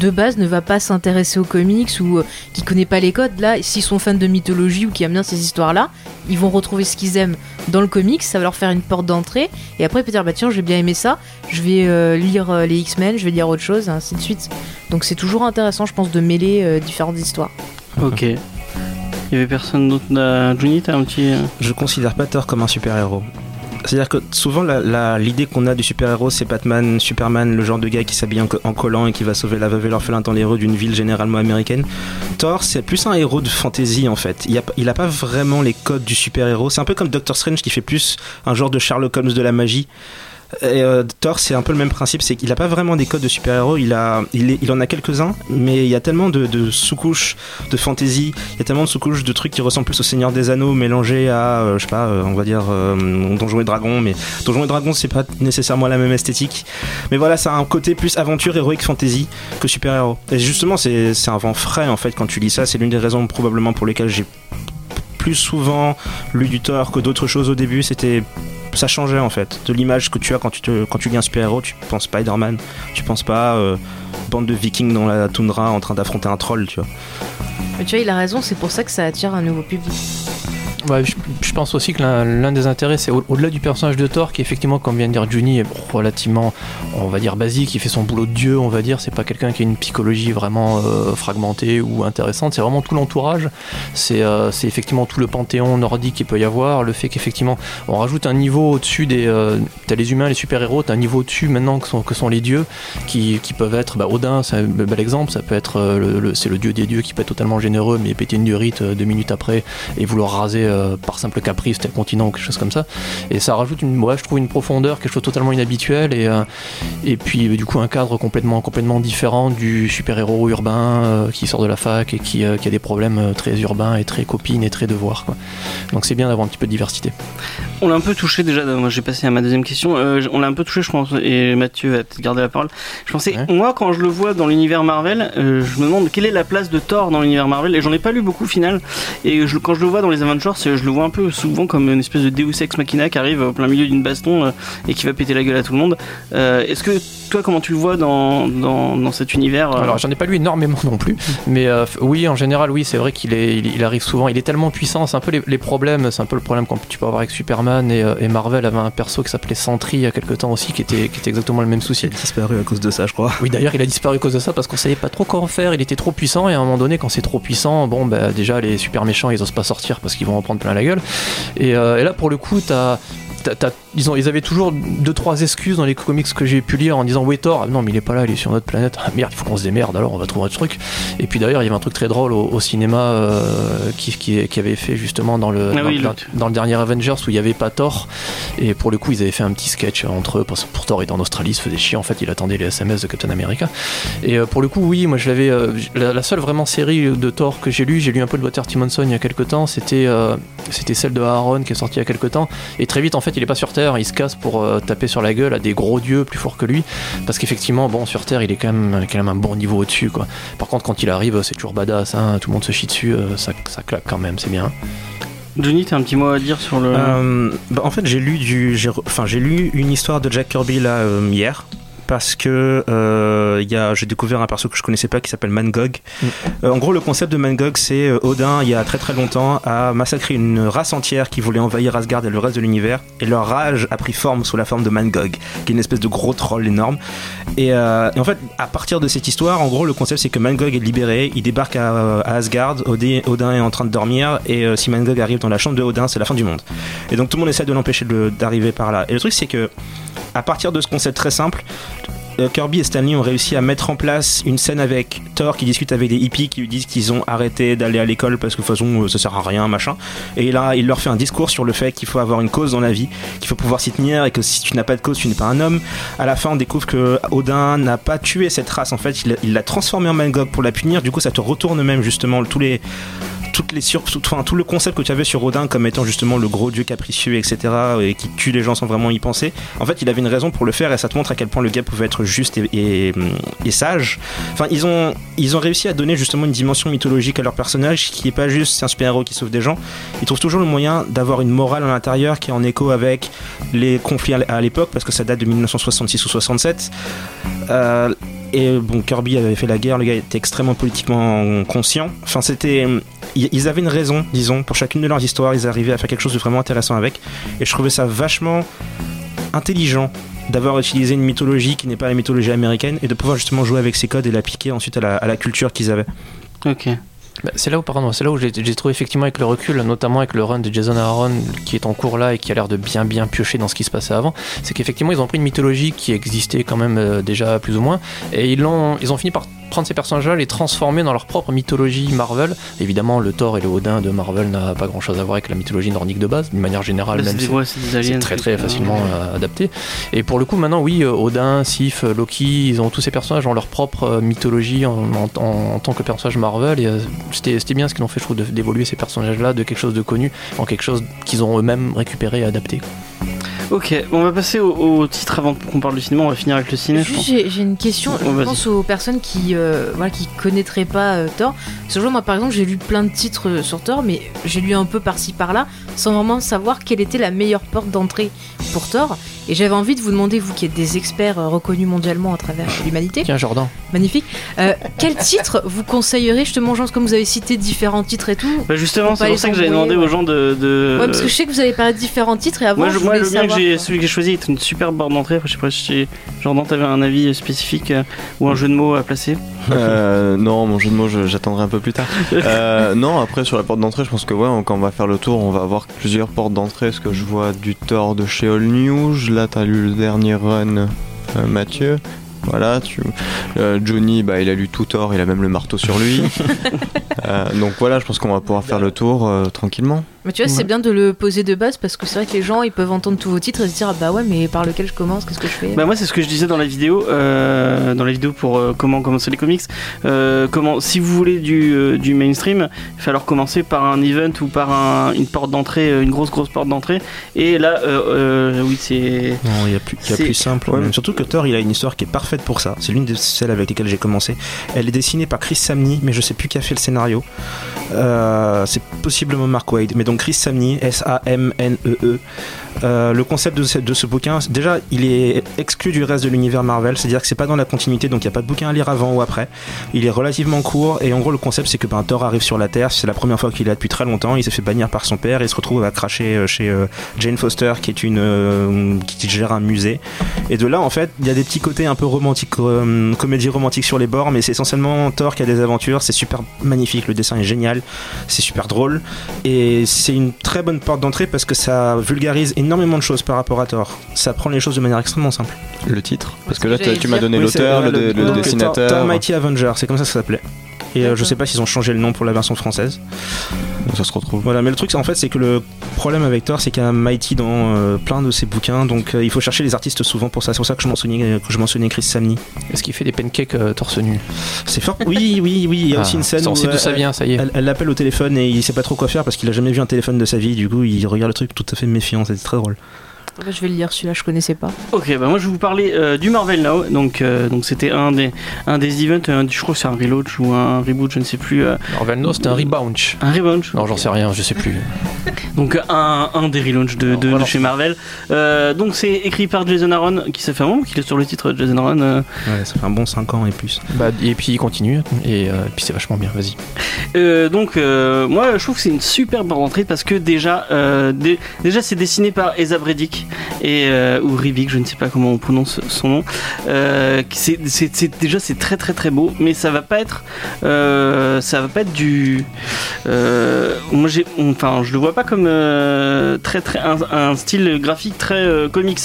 de base, ne va pas s'intéresser aux comics ou euh, qui connaît pas les codes. Là, s'ils sont fans de mythologie ou qui aiment bien ces histoires-là, ils vont retrouver ce qu'ils aiment dans le comics, ça va leur faire une porte d'entrée. Et après, ils peuvent dire, bah tiens, j'ai bien aimé ça, je vais euh, lire euh, les X-Men, je vais lire autre chose, et ainsi de suite. Donc c'est toujours intéressant, je pense, de mêler euh, différentes histoires. *laughs* Ok. Il y avait personne d'autre. Johnny, t'as un petit. Je considère pas Thor comme un super-héros. C'est-à-dire que souvent, l'idée qu'on a du super-héros, c'est Batman, Superman, le genre de gars qui s'habille en collant et qui va sauver la veuve et l'orphelin dans les rues d'une ville généralement américaine. Thor, c'est plus un héros de fantasy en fait. Il a, il a pas vraiment les codes du super-héros. C'est un peu comme Doctor Strange qui fait plus un genre de Sherlock Holmes de la magie. Et euh, Thor, c'est un peu le même principe, c'est qu'il a pas vraiment des codes de super-héros, il, a, il, en a quelques-uns, mais il y a tellement de, sous-couches de fantasy, il y a tellement de sous-couches de trucs qui ressemblent plus au Seigneur des Anneaux mélangés à, euh, je sais pas, euh, on va dire Donjons et Dragons, mais Donjons et Dragons, c'est pas nécessairement la même esthétique. Mais voilà, ça a un côté plus aventure, héroïque, fantasy que super-héros. Et justement, c'est un vent frais en fait quand tu lis ça, c'est l'une des raisons probablement pour lesquelles j'ai plus souvent lu du Thor que d'autres choses au début, c'était ça changeait en fait de l'image que tu as quand tu, lis un super-héros. Tu penses Spider-Man, tu penses pas euh, bande de vikings dans la toundra en train d'affronter un troll, tu vois. Mais tu vois, il a raison, c'est pour ça que ça attire un nouveau public. Je, pense aussi que l'un des intérêts, c'est au- au-delà du personnage de Thor, qui effectivement, comme vient de dire Juni, est relativement, on va dire, basique, il fait son boulot de dieu, on va dire, c'est pas quelqu'un qui a une psychologie vraiment euh, fragmentée ou intéressante, c'est vraiment tout l'entourage, c'est euh, c'est effectivement tout le panthéon nordique qu'il peut y avoir, le fait qu'effectivement, on rajoute un niveau au-dessus des... euh, t'as les humains, les super-héros, t'as un niveau au-dessus maintenant que sont, les dieux, qui, peuvent être, bah, Odin, c'est un bel exemple, ça peut être, euh, c'est le dieu des dieux qui peut être totalement généreux, mais péter une diorite euh, deux minutes après, et vouloir raser euh, par simple caprice tel continent ou quelque chose comme ça. Et ça rajoute une, ouais, je trouve une profondeur, quelque chose de totalement inhabituel et, euh, et puis euh, du coup un cadre complètement, complètement différent du super-héros urbain euh, qui sort de la fac et qui, qui a des problèmes très urbains et très copines et très devoirs. Quoi. Donc c'est bien d'avoir un petit peu de diversité. On l'a un peu touché déjà, moi j'ai passé à ma deuxième question, on l'a un peu touché je pense, et Mathieu va peut-être garder la parole. Je pensais, Ouais. moi quand je le vois dans l'univers Marvel, je me demande quelle est la place de Thor dans l'univers Marvel, et j'en ai pas lu beaucoup au final, et je- quand je le vois dans les Avengers, je le vois un peu souvent comme une espèce de Deus Ex Machina qui arrive au plein milieu d'une baston euh, et qui va péter la gueule à tout le monde. Euh, Est-ce que toi, comment tu le vois dans, dans, dans cet univers euh, Alors j'en ai pas lu énormément non plus, mais euh, oui en général oui c'est vrai qu'il est, il, il arrive souvent, il est tellement puissant, c'est un peu les, les problèmes, c'est un peu le problème que tu peux avoir avec Superman et, euh, et Marvel avait un perso qui s'appelait Sentry il y a quelque temps aussi qui était, qui était exactement le même souci. Il a disparu à cause de ça, je crois. Oui d'ailleurs il a disparu à cause de ça parce qu'on savait pas trop quoi en faire, il était trop puissant et à un moment donné quand c'est trop puissant, bon bah déjà les super méchants ils osent pas sortir parce qu'ils vont en prendre plein la gueule. Et, euh, et là pour le coup t'as- ils, ont, ils avaient toujours deux trois excuses dans les comics que j'ai pu lire en disant oui Thor. Non mais il est pas là il est sur notre planète. Ah, merde il faut qu'on se démerde alors on va trouver un truc. Et puis d'ailleurs il y avait un truc très drôle au, au cinéma euh, qui, qui, qui avait fait justement dans le, Ah dans, oui, dans- le- dans le dernier Avengers où il y avait pas Thor. Et pour le coup ils avaient fait un petit sketch entre eux parce que pour Thor il était en Australie il se faisait chier. En fait il attendait les SMS de Captain America. Et euh, pour le coup oui moi je l'avais euh, la, la seule vraiment série de Thor que j'ai lu j'ai lu un peu de Walter Simonson il y a quelques temps c'était c'était celle de Aaron qui est sortie il y a quelques temps. Et très vite en fait il est pas sur Terre il se casse pour euh, taper sur la gueule à des gros dieux plus forts que lui parce qu'effectivement bon sur Terre il est quand même, quand même un bon niveau au dessus quoi par contre quand il arrive c'est toujours badass hein, tout le monde se chie dessus euh, ça, ça claque quand même c'est bien Johnny, t'as un petit mot à dire sur le. Euh, bah, en fait, j'ai lu du, j'ai enfin, j'ai lu une histoire de Jack Kirby là euh, hier. Parce que euh, j'ai découvert un perso que je connaissais pas qui s'appelle Mangog. Euh, en gros, le concept de Mangog, c'est euh, Odin, il y a très très longtemps, a massacré une race entière qui voulait envahir Asgard et le reste de l'univers. Et leur rage a pris forme sous la forme de Mangog, qui est une espèce de gros troll énorme. Et, et en fait, à partir de cette histoire, en gros, le concept c'est que Mangog est libéré, il débarque à, à Asgard, Odin, Odin est en train de dormir, et si Mangog arrive dans la chambre de Odin, c'est la fin du monde. Et donc tout le monde essaie de l'empêcher d'arriver par là. Et le truc c'est que, à partir de ce concept très simple, euh, Kirby et Stanley ont réussi à mettre en place une scène avec Thor qui discute avec des hippies qui lui disent qu'ils ont arrêté d'aller à l'école parce que de toute façon euh, ça sert à rien machin. Et là il leur fait un discours sur le fait qu'il faut avoir une cause dans la vie qu'il faut pouvoir s'y tenir et que si tu n'as pas de cause tu n'es pas un homme. À la fin on découvre que Odin n'a pas tué cette race. En fait il- l'a transformé en Mangog pour la punir. Du coup ça te retourne même justement tous les toutes les sur, tout, enfin, tout le concept que tu avais sur Odin comme étant justement le gros dieu capricieux, etc., et qui tue les gens sans vraiment y penser. En fait, il avait une raison pour le faire et ça te montre à quel point le gars pouvait être juste et, et, sage. Enfin, ils ont, ils ont réussi à donner justement une dimension mythologique à leur personnage qui est pas juste un super-héros qui sauve des gens. Ils trouvent toujours le moyen d'avoir une morale à l'intérieur qui est en écho avec les conflits à l'époque parce que ça date de 1966 ou 67. Euh, et bon, Kirby avait fait la guerre, le gars était extrêmement politiquement conscient. Enfin, c'était. Ils ils avaient une raison, disons, pour chacune de leurs histoires, ils arrivaient à faire quelque chose de vraiment intéressant avec. Et je trouvais ça vachement intelligent d'avoir utilisé une mythologie qui n'est pas la mythologie américaine et de pouvoir justement jouer avec ces codes et l'appliquer ensuite à la, à la culture qu'ils avaient. Ok. Bah, c'est là où, pardon, c'est là où j'ai trouvé effectivement avec le recul, notamment avec le run de Jason Aaron qui est en cours là et qui a l'air de bien bien piocher dans ce qui se passait avant, c'est qu'effectivement ils ont pris une mythologie qui existait quand même euh, déjà plus ou moins et ils l'ont, ils ont fini par prendre ces personnages-là, les transformer dans leur propre mythologie Marvel. Évidemment, le Thor et le Odin de Marvel n'a pas grand-chose à voir avec la mythologie nordique de base, d'une manière générale. Même c'est ouais, c'est très très facilement euh, adapté. Et pour le coup, maintenant, oui, euh, Odin, Sif, euh, Loki, ils ont tous ces personnages ont leur propre mythologie en, en- en- en tant que personnage Marvel. Et c'était c'était bien ce qu'ils ont fait, je trouve, d'évoluer ces personnages-là de quelque chose de connu en quelque chose qu'ils ont eux-mêmes récupéré et adapté. Ok, on va passer au, au titre avant qu'on parle du cinéma. On va finir avec le ciné. je Juste, pense. J'ai une question. Je pense aux personnes qui, euh, voilà, qui connaîtraient pas euh, Thor. Ce jour, moi, par exemple, j'ai lu plein de titres euh, sur Thor, mais j'ai lu un peu par-ci par-là, sans vraiment savoir quelle était la meilleure porte d'entrée pour Thor. Et j'avais envie de vous demander, vous qui êtes des experts euh, reconnus mondialement à travers l'humanité, Tiens, Jordan. magnifique, euh, quel titre vous conseillerez justement, genre, comme vous avez cité différents titres et tout Bah justement, c'est pour ça que j'avais demandé aux gens de. de- Ouais, parce que je sais que vous avez parlé de différents titres et avant, Moi, je, je moi, le mien que j'ai, celui que j'ai choisi est une superbe barre d'entrée. Après, je sais pas si Jordan, t'avais un avis spécifique euh, ou un jeu de mots à placer. Euh, non, mon jeu de mots, je- j'attendrai un peu plus tard. *laughs* Euh, non, après sur la porte d'entrée, je pense que ouais, on- quand on va faire le tour, on va avoir plusieurs portes d'entrée. Parce que je vois du Thor de chez All News. Là, t'as lu le dernier run, euh, Mathieu. Voilà, tu... euh, Johnny, bah, il a lu tout Thor, il a même le marteau sur lui. *laughs* Euh, donc voilà, je pense qu'on va pouvoir faire le tour tranquillement. Mais tu vois, c'est bien de le poser de base parce que c'est vrai que les gens ils peuvent entendre tous vos titres et se dire ah bah ouais, mais par lequel je commence, qu'est-ce que je fais Bah moi c'est ce que je disais dans la vidéo, euh, dans la vidéo pour euh, comment commencer les comics. Euh, comment, si vous voulez du, euh, du mainstream, il va falloir commencer par un event ou par un- une porte d'entrée, une grosse grosse porte d'entrée. Et là, euh, euh, oui c'est Non, il y a plus, il y a plus simple. Ouais. même. Surtout que Thor, il a une histoire qui est parfaite pour ça. C'est l'une de celles avec lesquelles j'ai commencé. Elle est dessinée par Chris Samney, mais je sais plus qui a fait le scénario. Euh, c'est possiblement Mark Wade. Mais donc Chris Samney, S-A-M-N-E-E. Euh, le concept de ce, bouquin, déjà, il est exclu du reste de l'univers Marvel, c'est-à-dire que c'est pas dans la continuité, donc il n'y a pas de bouquin à lire avant ou après. Il est relativement court, et en gros, le concept, c'est que ben, Thor arrive sur la Terre, c'est la première fois qu'il est là depuis très longtemps, il s'est fait bannir par son père, et il se retrouve à cracher euh, chez euh, Jane Foster, qui est une qui gère un musée. Et de là, en fait, il y a des petits côtés un peu romantiques, comédie romantique sur les bords, mais c'est essentiellement Thor qui a des aventures, c'est super magnifique, le dessin est génial, c'est super drôle, et c'est une très bonne porte d'entrée parce que ça vulgarise énormément de choses par rapport à Thor. Ça prend les choses de manière extrêmement simple. Le titre? Parce que là, tu m'as donné l'auteur, le, dessinateur. Thor Mighty Avenger, c'est comme ça que ça s'appelait. Et euh, je sais pas s'ils ont changé le nom pour la version française. Ça se retrouve. Voilà, mais le truc, c'est- en fait, c'est que le problème avec Thor, c'est qu'il y a Mighty dans euh, plein de ses bouquins, donc euh, il faut chercher les artistes souvent pour ça. C'est pour ça que je mentionnais, que je mentionnais Chris Samney. Est-ce qu'il fait des pancakes euh, torse nu? C'est fort. Oui, oui, oui. Il y a Ah, aussi une scène on où sait d'où euh, ça vient, ça y est. Elle elle l'appelle au téléphone et il sait pas trop quoi faire parce qu'il a jamais vu un téléphone de sa vie. Du coup, il regarde le truc tout à fait méfiant. C'est très drôle. Bah, je vais le lire, celui-là, je connaissais pas. Ok, bah moi je vais vous parler euh, du Marvel Now. Donc euh, donc c'était un des un des events, un- je crois que c'est un relaunch ou un reboot, je ne sais plus. euh, Marvel No, c'était un rebound. un relaunch. Non, j'en sais rien, je sais plus. *laughs* Donc un, un des relaunchs de, de- chez Marvel. Euh, donc c'est écrit par Jason Aaron, qui ça fait un moment qu'il est sur le titre Jason Aaron. euh. Ouais, ça fait un bon 5 ans et plus. Bah, et puis il continue, et euh, puis c'est vachement bien, vas-y. Euh, donc euh, moi je trouve que c'est une superbe rentrée parce que déjà euh, dé- déjà c'est dessiné par Esa Bredick et euh, ou Rivik je ne sais pas comment on prononce son nom euh, déjà c'est très très très beau mais ça va pas être euh, ça va pas être du moi j'ai enfin je le vois pas comme très très un, style graphique très comics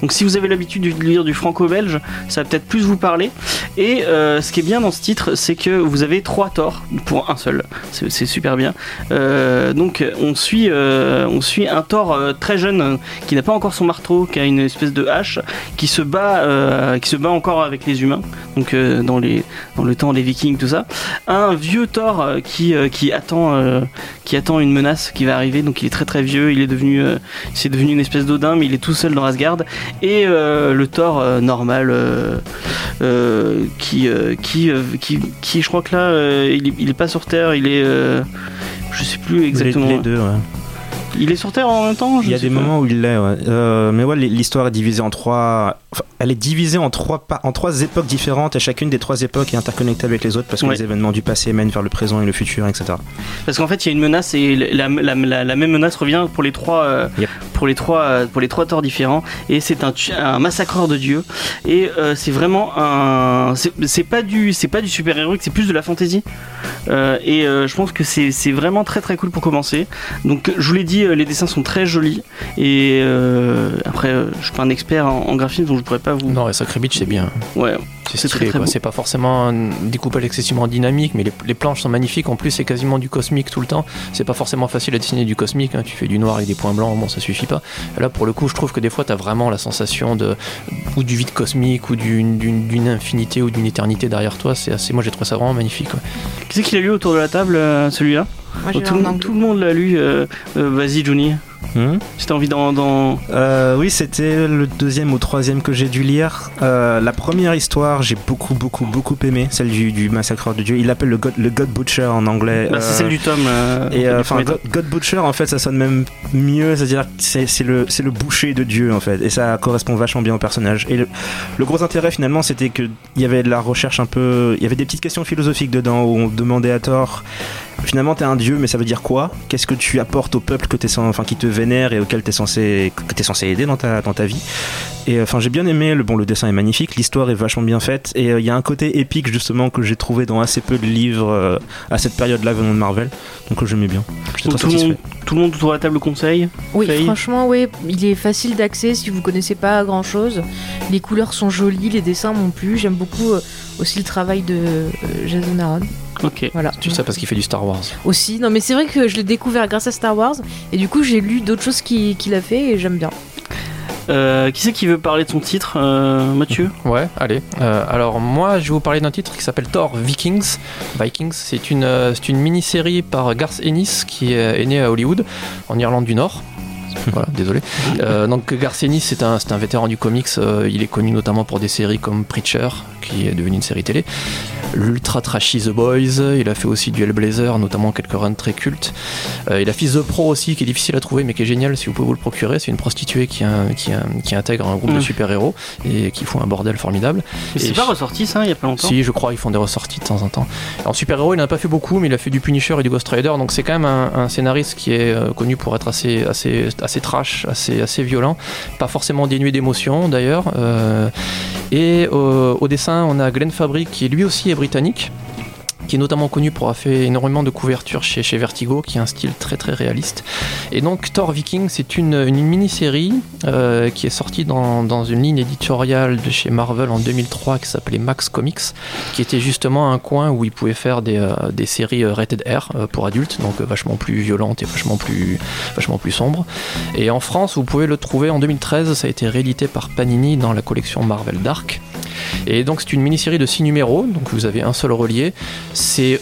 donc si vous avez l'habitude de lire du franco-belge ça va peut-être plus vous parler et ce qui est bien dans ce titre, c'est que vous avez trois torts pour un seul. C'est super bien. Donc on suit, on suit un euh, très jeune qui n'a pas encore son marteau, qui a une espèce de hache, qui se bat, euh, qui se bat encore avec les humains. Donc euh, dans les, dans le temps des Vikings, tout ça. Un vieux Thor euh, qui, qui attend, qui attend une menace qui va arriver. Donc il est très très vieux. Il est devenu, euh, c'est devenu une espèce d'Odin, mais il est tout seul dans Asgard. Et le Thor normal. qui, qui, qui, qui, je crois que là, il, est, il est pas sur Terre, il est, euh, je sais plus exactement. Les, les deux, ouais. Il est sur Terre en même temps. je Il y a des pas. moments où il l'est, ouais. Euh, mais ouais, l'histoire est divisée en trois. enfin, elle est divisée en trois, pa- en trois époques différentes et chacune des trois époques est interconnectée avec les autres parce que Ouais. les événements du passé mènent vers le présent et le futur, etc. Parce qu'en fait, il y a une menace et la, la, la- la même menace revient pour les trois, euh, Yep. pour les trois, euh, pour les trois torts différents. Et c'est un, massacreur de dieux. Et euh, c'est vraiment un, c'est pas du, c'est pas du super héroïque, c'est plus de la fantasy. Et je pense que c'est vraiment très très cool pour commencer. Donc, je vous l'ai dit, euh, les dessins sont très jolis. Et euh, après, euh, je suis pas un expert en, en graphisme, donc je pourrais pas vous. Non, et Sacré Beach, c'est bien. Ouais. C'est très, très. C'est pas forcément un découpage excessivement dynamique, mais les, les planches sont magnifiques. En plus, c'est quasiment du cosmique tout le temps. C'est pas forcément facile à dessiner du cosmique. hein. Tu fais du noir avec des points blancs, bon, ça suffit pas. Et là, pour le coup, je trouve que des fois, t'as vraiment la sensation de ou du vide cosmique ou d'une infinité ou d'une éternité derrière toi. C'est assez. Moi, j'ai trouvé ça vraiment magnifique. quoi. Qui c'est qui l'a lu autour de la table, euh, celui-là? Moi, Oh, tout, le tout le monde l'a lu. euh, euh, Vas-y, Johnny. Hmm Si t'as envie d'en. Euh, oui, c'était le deuxième ou troisième que j'ai dû lire. Euh, la première histoire, j'ai beaucoup, beaucoup, beaucoup aimé, celle du, du massacreur de Dieu. Il l'appelle le God, le God Butcher en anglais. Bah, c'est Euh, celle du tome. euh, Et euh, du enfin, God, Butcher, en fait, ça sonne même mieux, c'est-à-dire que c'est c'est le, c'est le boucher de Dieu, en fait, et ça correspond vachement bien au personnage. Et le, le gros intérêt, finalement, c'était qu'il y avait de la recherche un peu. Il y avait des petites questions philosophiques dedans où on demandait à tort. Finalement, t'es un dieu, mais ça veut dire quoi? Qu'est-ce que tu apportes au peuple que enfin, qui te vénère et auquel t'es censé, que t'es censé aider dans ta, dans ta vie? Et enfin, j'ai bien aimé. Le bon, le dessin est magnifique, l'histoire est vachement bien faite, et euh, il y a un côté épique justement que j'ai trouvé dans assez peu de livres euh, à cette période-là venant de Marvel. Donc euh, j'aimais bien. J'étais Donc, très tout, le satisfait. monde, tout le monde autour de la table conseille? Oui, Faye franchement, oui, il est facile d'accès si vous connaissez pas grand chose. Les couleurs sont jolies, les dessins m'ont plu. J'aime beaucoup euh, aussi le travail de euh, Jason Aaron. Ok. Voilà. Tu sais parce qu'il fait du Star Wars. Aussi, non mais c'est vrai que je l'ai découvert grâce à Star Wars et du coup j'ai lu d'autres choses qu'il a fait et j'aime bien. Euh, qui c'est qui veut parler de son titre euh, Mathieu? Ouais, allez. Euh, alors moi, je vais vous parler d'un titre qui s'appelle Thor Vikings. Vikings, c'est une, euh, c'est une mini-série par Garth Ennis qui est né à Hollywood, en Irlande du Nord. *laughs* Voilà, désolé. Euh, donc Garcenis, c'est un, un vétéran du comics. euh, il est connu notamment pour des séries comme Preacher, qui est devenue une série télé. L'Ultra Trashy The Boys. Il a fait aussi du Hellblazer, notamment quelques runs très cultes. Euh, il a fait The Pro aussi, qui est difficile à trouver, mais qui est génial si vous pouvez vous le procurer. C'est une prostituée qui, qui, intègre un groupe de Mm. super-héros et qui font un bordel formidable. Mais c'est pas ressorti ça il y a pas longtemps Si, je crois, ils font des ressorties de temps en temps. En super-héros, il n'en a pas fait beaucoup, mais il a fait du Punisher et du Ghost Rider, donc c'est quand même un, scénariste qui est connu pour être assez, assez, assez trash, assez, violent, pas forcément dénué d'émotion d'ailleurs. Euh, et au, au dessin, on a Glenn Fabry qui lui aussi est britannique qui est notamment connu pour avoir fait énormément de couvertures chez, chez Vertigo, qui a un style très très réaliste. Et donc Thor Viking, c'est une, une mini-série euh, qui est sortie dans, dans une ligne éditoriale de chez Marvel en 2003 qui s'appelait Max Comics, qui était justement un coin où ils pouvaient faire des, euh, des séries euh, rated R pour adultes, donc vachement plus violentes et vachement plus, vachement plus sombres. Et en France, vous pouvez le trouver en 2013, ça a été réédité par Panini dans la collection Marvel Dark. Et donc c'est une mini-série de 6 numéros, donc vous avez un seul relié. C'est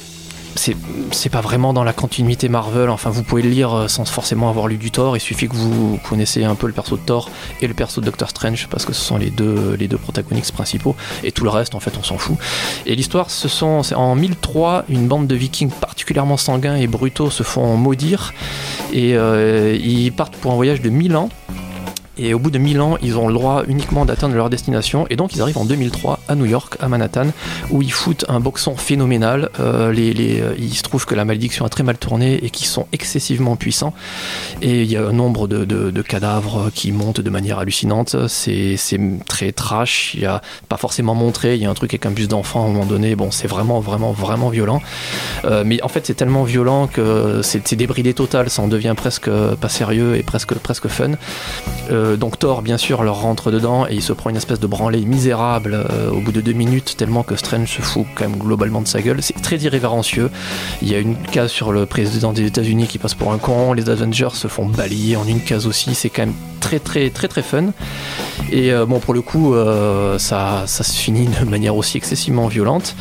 c'est pas vraiment dans la continuité Marvel, enfin vous pouvez le lire euh, sans forcément avoir lu du Thor, il suffit que vous connaissez un peu le perso de Thor et le perso de Doctor Strange parce que ce sont les deux, les deux protagonistes principaux. Et tout le reste en fait on s'en fout. Et l'histoire ce sont en 1003 une bande de vikings particulièrement sanguins et brutaux se font maudire et euh, ils partent pour un voyage de 1000 ans et au bout de 1000 ans, ils ont le droit uniquement d'atteindre leur destination. Et donc, ils arrivent en 2003 à New York, à Manhattan, où ils foutent un boxon phénoménal. Euh, les, les- euh, il se trouve que la malédiction a très mal tourné et qu'ils sont excessivement puissants. Et il y a un nombre de, cadavres qui montent de manière hallucinante. C'est très trash. Il n'y a pas forcément montré. Il y a un truc avec un bus d'enfant à un moment donné. Bon, c'est vraiment, vraiment, vraiment violent. Euh, mais en fait, c'est tellement violent que c'est débridé total. Ça en devient presque pas sérieux et presque, presque fun. Euh, donc Thor, bien sûr, leur rentre dedans et il se prend une espèce de branlée misérable euh, au bout de deux minutes, tellement que Strange se fout quand même globalement de sa gueule. C'est très irrévérencieux. Il y a une case sur le président des États-Unis qui passe pour un con. Les Avengers se font balayer en une case aussi. C'est quand même très, très, très, très fun. Et euh, bon, pour le coup, euh, ça, ça se finit de manière aussi excessivement violente.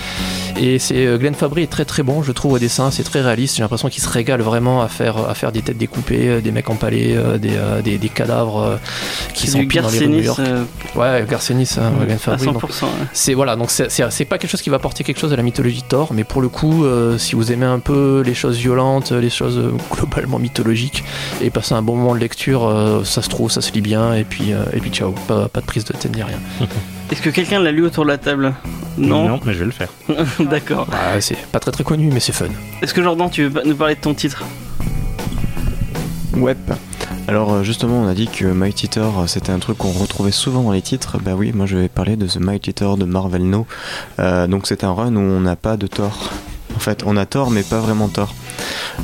Et c'est euh, Glenn Fabry est très très bon, je trouve au dessin, c'est très réaliste. J'ai l'impression qu'il se régale vraiment à faire à faire des têtes découpées, euh, des mecs empalés, euh, des, euh, des, cadavres euh, qui sont pris dans les rues de New York. euh, Ouais, Garcenis, hein, à Fabry. 100%. donc ouais. c'est voilà, donc c'est- c'est c'est pas quelque chose qui va apporter quelque chose à la mythologie de Thor, mais pour le coup, euh, si vous aimez un peu les choses violentes, les choses euh, *laughs* globalement mythologiques, et passer un bon moment de lecture, euh, ça se trouve, ça se lit bien, et puis euh, et puis ciao, pas, pas de prise de tête ni rien. *laughs* Est-ce que quelqu'un l'a lu autour de la table? Non, mais je vais le faire. *laughs* D'accord. Ouais, c'est pas très très connu, mais c'est fun. Est-ce que Jordan, tu veux nous parler de ton titre? Web. Alors euh, justement, on a dit que Mighty Thor, euh, c'était un truc qu'on retrouvait souvent dans les titres. Bah oui, moi je vais parler de The Mighty Thor de Marvel No. Euh, donc c'est un run où on n'a pas de Thor. En fait, on a Thor, mais pas vraiment Thor.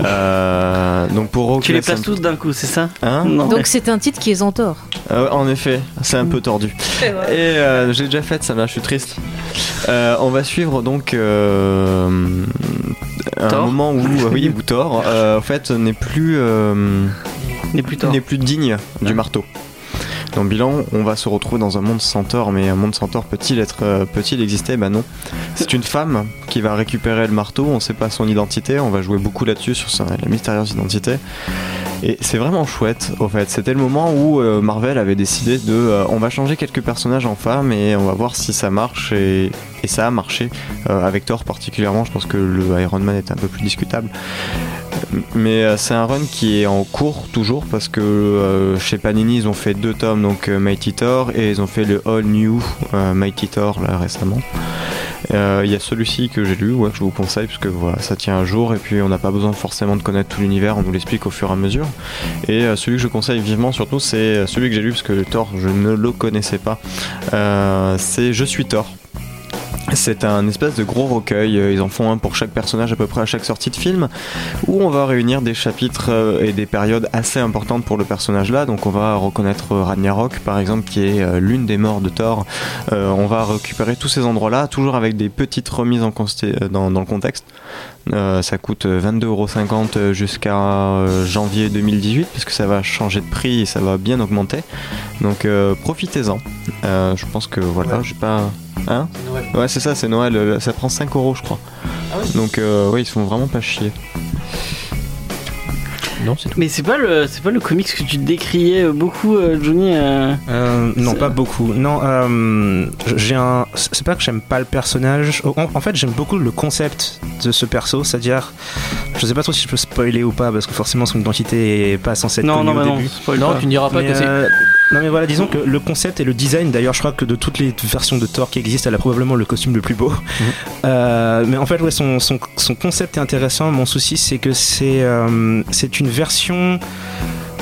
Euh, donc pour Tu les places tous d'un coup, c'est ça un- Hein Non. Donc c'est un titre qui est en tort. Euh, en effet, c'est un peu tordu. Et euh, j'ai déjà fait ça, là, je suis triste. Euh, on va suivre donc euh, un Thor moment où, oui, où Thor, euh, en fait, n'est plus, euh, N'est plus tort. n'est plus digne du marteau. Dans le bilan, on va se retrouver dans un monde sans Thor, mais un monde sans Thor peut-il être, euh, peut-il exister? Bah non. C'est une femme qui va récupérer le marteau. On sait pas son identité. On va jouer beaucoup là-dessus sur sa, la mystérieuse identité. Et c'est vraiment chouette, au fait. C'était le moment où euh, Marvel avait décidé de. euh, on va changer quelques personnages en femmes et on va voir si ça marche. Et, et ça a marché. Avec Thor particulièrement, je pense que le Iron Man est un peu plus discutable. Mais euh, c'est un run qui est en cours toujours parce que euh, chez Panini ils ont fait deux tomes donc euh, Mighty Thor et ils ont fait le All New Mighty Thor là récemment. Il y a celui-ci que j'ai lu, ouais, que je vous conseille parce que voilà, ça tient un jour et puis on n'a pas besoin forcément de connaître tout l'univers, on nous l'explique au fur et à mesure. Et celui que je conseille vivement surtout c'est celui que j'ai lu parce que Thor je ne le connaissais pas. C'est Je suis Thor. C'est un espèce de gros recueil, euh, ils en font un pour chaque personnage à peu près à chaque sortie de film, où on va réunir des chapitres euh, et des périodes assez importantes pour le personnage là. Donc on va reconnaître euh, Ragnarok par exemple, qui est l'une des morts de Thor. Euh, on va récupérer tous ces endroits là, toujours avec des petites remises en dans, dans le contexte. Euh, ça coûte euh, 22,50€ jusqu'à janvier 2018, puisque ça va changer de prix et ça va bien augmenter. Donc euh, profitez-en. Je pense que voilà, j'ai pas. Hein Ouais, c'est ça, c'est Noël. euh, Ça prend 5 euros, je crois. Donc, euh, oui, ils se font vraiment pas chier. Non, c'est tout. Mais c'est pas le c'est pas le comics que tu décriais beaucoup, euh, Johnny. euh, Euh, non, C'est- pas beaucoup. Non, euh, j'ai un. C'est pas que j'aime pas le personnage. En, en fait, j'aime beaucoup le concept de ce perso, c'est-à-dire, je sais pas trop si je peux spoiler ou pas, parce que forcément son identité est pas censée être Non, connue non, au bah non, début. Non, tu ne diras pas Mais, que c'est. Non mais voilà, disons que le concept et le design, d'ailleurs je crois que de toutes les versions de Thor qui existent, elle a probablement le costume le plus beau. Euh, mais en fait, ouais, son, son, son concept est intéressant. Mon souci, c'est que c'est euh, c'est une version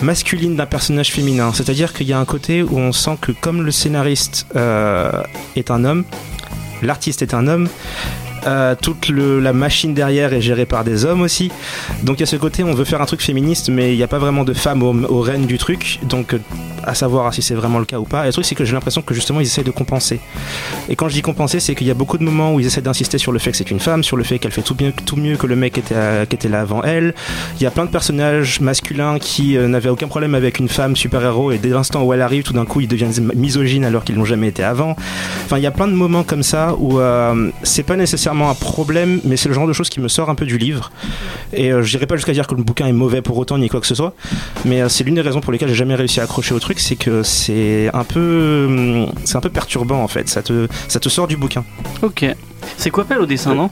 masculine d'un personnage féminin. C'est-à-dire qu'il y a un côté où on sent que comme le scénariste euh, est un homme, l'artiste est un homme, euh, toute le- la machine derrière est gérée par des hommes aussi. Donc il y a ce côté, on veut faire un truc féministe, mais il n'y a pas vraiment de femmes au, au règne du truc. Donc à savoir si c'est vraiment le cas ou pas. Et le truc, c'est que j'ai l'impression que justement ils essayent de compenser. Et quand je dis compenser, c'est qu'il y a beaucoup de moments où ils essaient d'insister sur le fait que c'est une femme, sur le fait qu'elle fait tout, bien, tout mieux que le mec qui était, à- qui était là avant elle. Il y a plein de personnages masculins qui euh, n'avaient aucun problème avec une femme super-héros et dès l'instant où elle arrive, tout d'un coup, ils deviennent misogynes alors qu'ils n'ont jamais été avant. Enfin, il y a plein de moments comme ça où euh, c'est pas nécessairement un problème, mais c'est le genre de choses qui me sort un peu du livre. Et euh, je dirais pas jusqu'à dire que le bouquin est mauvais pour autant ni quoi que ce soit, mais euh, c'est l'une des raisons pour lesquelles j'ai jamais réussi à accrocher au truc, c'est que c'est un peu, hum, c'est un peu perturbant en fait. Ça te, ça te sort du bouquin. Ok. C'est quoi Pelle au dessin, non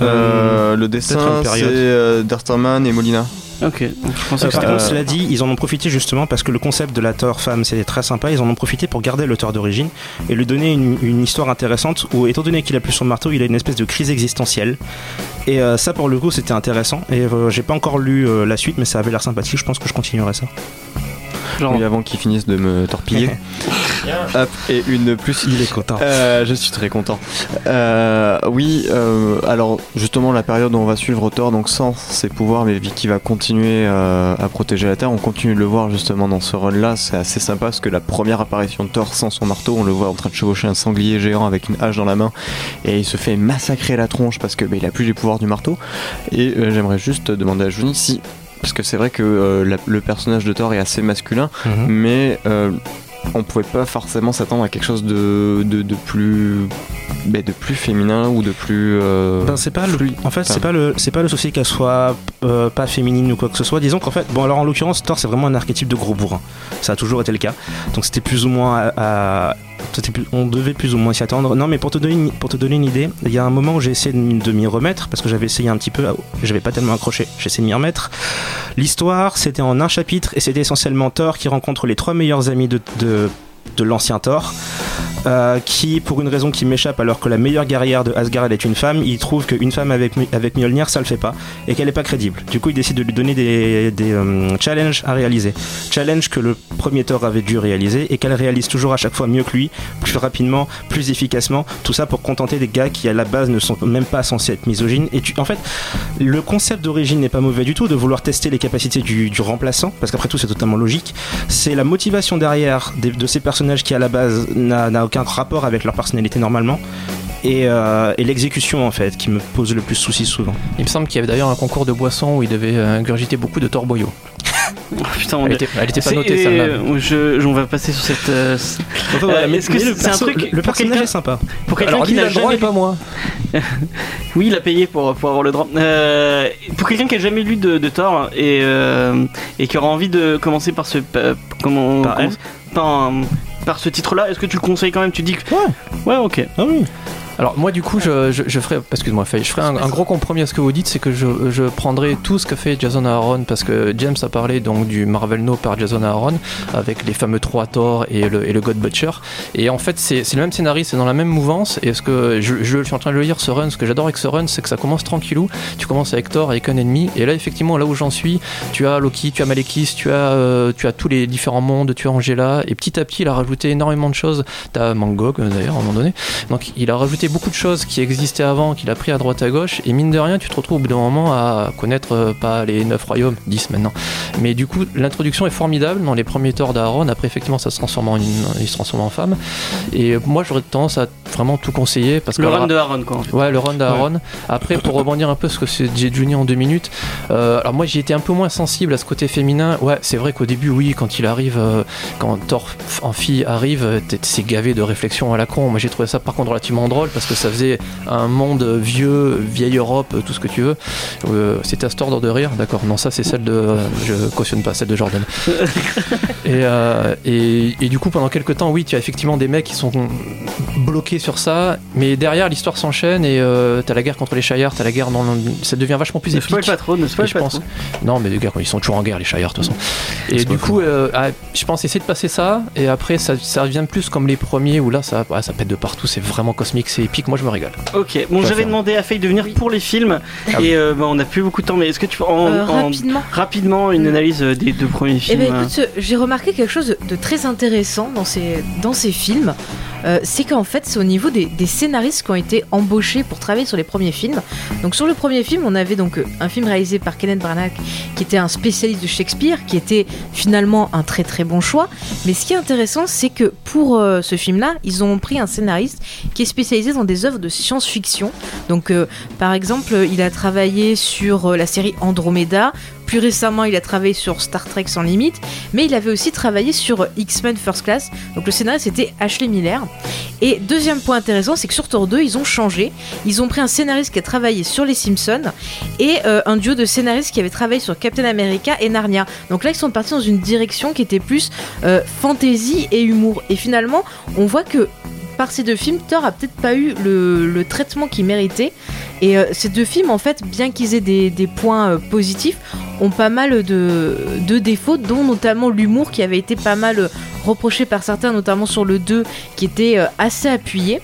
Euh, le dessin, c'est période. euh, D'Arterman et Molina. Ok. Donc, je pensais que Par c'était. contre, cela dit, ils en ont profité justement parce que le concept de la Thor femme c'est très sympa. Ils en ont profité pour garder l'auteur d'origine et lui donner une, une histoire intéressante où, étant donné qu'il a plus son marteau, il a une espèce de crise existentielle. Et euh, ça, pour le coup, c'était intéressant. Et euh, j'ai pas encore lu euh, la suite, mais ça avait l'air sympathique. Je pense que je continuerai ça. Genre, Oui, avant qu'ils finissent de me torpiller. *laughs* Hop, et une plus. Il est content. Euh, je suis très content. Euh, oui, euh, alors justement la période où on va suivre Thor, donc sans ses pouvoirs, mais qui va continuer euh, à protéger la Terre, on continue de le voir justement dans ce run-là. C'est assez sympa parce que la première apparition de Thor sans son marteau, on le voit en train de chevaucher un sanglier géant avec une hache dans la main et il se fait massacrer la tronche parce que bah, il a plus les pouvoirs du marteau. Et euh, j'aimerais juste demander à Johnny si parce que c'est vrai que euh, la- le personnage de Thor est assez masculin, Mhm. mais euh, on pouvait pas forcément s'attendre à quelque chose de, de, de plus de plus féminin ou de plus euh, Ben, c'est pas le, fluide. en fait Enfin, c'est pas le c'est pas le souci qu'elle soit euh, pas féminine ou quoi que ce soit disons qu'en fait bon alors en l'occurrence Thor c'est vraiment un archétype de gros bourrin ça a toujours été le cas donc c'était plus ou moins à, on devait plus ou moins s'y attendre. Non mais pour te donner une, pour te donner idée il y a un moment où j'ai essayé de, m'y- remettre parce que j'avais essayé un petit peu j'avais pas tellement accroché. J'ai essayé de m'y remettre. L'histoire c'était en un chapitre et c'était essentiellement Thor qui rencontre les trois meilleurs amis de de l'ancien Thor, euh, qui, pour une raison qui m'échappe, alors que la meilleure guerrière de Asgard est une femme, il trouve qu'une femme avec, avec Mjolnir ça le fait pas et qu'elle est pas crédible. Du coup, il décide de lui donner des, des euh, challenges à réaliser. Challenge que le premier Thor avait dû réaliser et qu'elle réalise toujours à chaque fois mieux que lui, plus rapidement, plus efficacement. Tout ça pour contenter des gars qui à la base ne sont même pas censés être misogynes. Et tu, en fait, le concept d'origine n'est pas mauvais du tout de vouloir tester les capacités du, du remplaçant, parce qu'après tout c'est totalement logique. C'est la motivation derrière des- de ces personnages qui à la base n'a aucun rapport avec leur personnalité normalement. Et, euh, et l'exécution en fait qui me pose le plus souci souvent. Il me semble qu'il y avait d'ailleurs un concours de boissons où il devait euh, ingurgiter beaucoup de torboyaux. *laughs* Oh, putain, on Elle était, elle était pas notée celle-là. euh, je, je- on va passer sur cette. euh, Enfin, voilà, Euh, mais- est-ce que c'est- un truc le pour personnage est sympa. pour quelqu'un qui n'a a le droit jamais et pas moi. *laughs* Oui, il a payé pour, pour avoir le droit. Euh, pour quelqu'un qui a jamais lu de, de Thor et, euh, et qui aura envie de commencer par ce comment Par comment- par, un- par ce titre-là, est-ce que tu le conseilles quand même? Tu dis que Ouais. ouais, ok. Ah oui. Alors moi du coup je, je, ferai, excuse-moi je ferai un, gros compromis à ce que vous dites, c'est que je, je prendrai tout ce que fait Jason Aaron parce que James a parlé donc du Marvel No par Jason Aaron avec les fameux trois Thor et le, et le God Butcher. Et en fait c'est le même scénariste, c'est dans la même mouvance et ce que je, je suis en train de le lire ce run, ce que j'adore avec ce run c'est que ça commence tranquillou, tu commences avec Thor avec un ennemi et là effectivement là où j'en suis tu as Loki, tu as Malekith, tu as, euh, tu as tous les différents mondes, tu as Angela et petit à petit il a rajouté énormément de choses, tu as Mangog euh, d'ailleurs à un moment donné. Donc il a rajouté beaucoup de choses qui existaient avant, qu'il a pris à droite à gauche, et mine de rien, tu te retrouves au bout d'un moment à connaître euh, pas les 9 royaumes, 10 maintenant. Mais du coup, l'introduction est formidable dans les premiers torts d'Aaron, après effectivement ça se transforme en une, il se transforme en femme. Et moi j'aurais tendance à vraiment tout conseiller parce que Le alors, run de Aaron, quoi. en fait. Ouais, le run d'Aaron. Après, pour rebondir un peu ce que c'est Jay Juni en deux minutes, euh, alors moi j'y étais un peu moins sensible à ce côté féminin. Ouais, c'est vrai qu'au début, oui, quand il arrive, euh, quand Thor en fille arrive, c'est gavé de réflexion à la con. Moi j'ai trouvé ça par contre relativement drôle. Parce que ça faisait un monde vieux, vieille Europe, tout ce que tu veux. Euh, C'était à cet ordre de rire, d'accord. Non, ça c'est celle de. Je cautionne pas, celle de Jordan. *laughs* et, euh, et, et du coup, pendant quelques temps, oui, tu as effectivement des mecs qui sont bloqués sur ça, mais derrière l'histoire s'enchaîne et euh, t'as la guerre contre les Shires, t'as la guerre dans. le- Ça devient vachement plus Ne épique. spoil pas trop, ne spoil je pas pense. Non, mais les gars, ils sont toujours en guerre, les Shires, de toute façon. Et du coup, euh, ah, je pense essayer de passer ça, et après, ça, ça revient plus comme les premiers, où là, ça, ouais, ça pète de partout, c'est vraiment cosmique, c'est épique, moi je me régale. Ok, bon, j'avais demandé à Faye de venir pour les films, Ah et euh, bah, on n'a plus beaucoup de temps, mais est-ce que tu peux en, Euh, en- rapidement. une analyse euh, des deux premiers Eh films ben euh, écoute, euh, j'ai remarqué quelque chose de, de très intéressant dans ces, dans ces films. Euh, c'est qu'en fait, c'est au niveau des, scénaristes qui ont été embauchés pour travailler sur les premiers films. Donc sur le premier film, on avait donc euh, un film réalisé par Kenneth Branagh, qui était un spécialiste de Shakespeare, qui était finalement un très très bon choix. Mais ce qui est intéressant, c'est que pour euh, ce film-là, ils ont pris un scénariste qui est spécialisé dans des œuvres de science-fiction. Donc par exemple, il a travaillé sur la série Andromeda. Plus récemment, il a travaillé sur Star Trek sans limite, mais il avait aussi travaillé sur X-Men First Class. Donc le scénariste c'était Ashley Miller. Et deuxième point intéressant, c'est que sur Thor 2, ils ont changé. Ils ont pris un scénariste qui a travaillé sur Les Simpsons et euh, un duo de scénaristes qui avait travaillé sur Captain America et Narnia. Donc là, ils sont partis dans une direction qui était plus euh, fantasy et humour. Et finalement, on voit que par ces deux films, Thor a peut-être pas eu le, le traitement qu'il méritait. Et euh, ces deux films, en fait, bien qu'ils aient des, points euh, positifs, ont pas mal de, défauts, dont notamment l'humour qui avait été pas mal euh, reproché par certains, notamment sur le 2, qui était assez appuyé.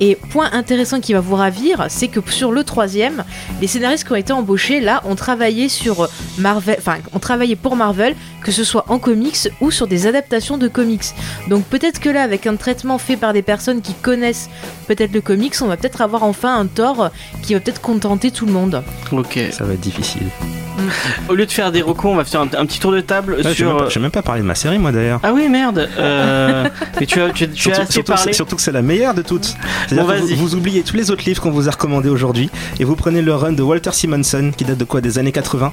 Et point intéressant qui va vous ravir, c'est que sur le troisième, les scénaristes qui ont été embauchés là ont travaillé sur Marvel, enfin ont travaillé pour Marvel, que ce soit en comics ou sur des adaptations de comics. Donc peut-être que là, avec un traitement fait par des personnes qui connaissent peut-être le comics, on va peut-être avoir enfin un Thor qui va peut-être contenter tout le monde. Ok. Ça va être difficile. Au lieu de faire des recos, on va faire un, un petit tour de table Ouais, sur. même, pas- j'ai même pas parlé de ma série, moi d'ailleurs. Ah oui, merde. euh, *laughs* mais tu as, tu, tu as Surtout, assez surtout, parlé. surtout que c'est la meilleure de toutes. Bon, que vous, vas-y. vous oubliez tous les autres livres qu'on vous a recommandés aujourd'hui et vous prenez le run de Walter Simonson qui date de quoi Des années 80.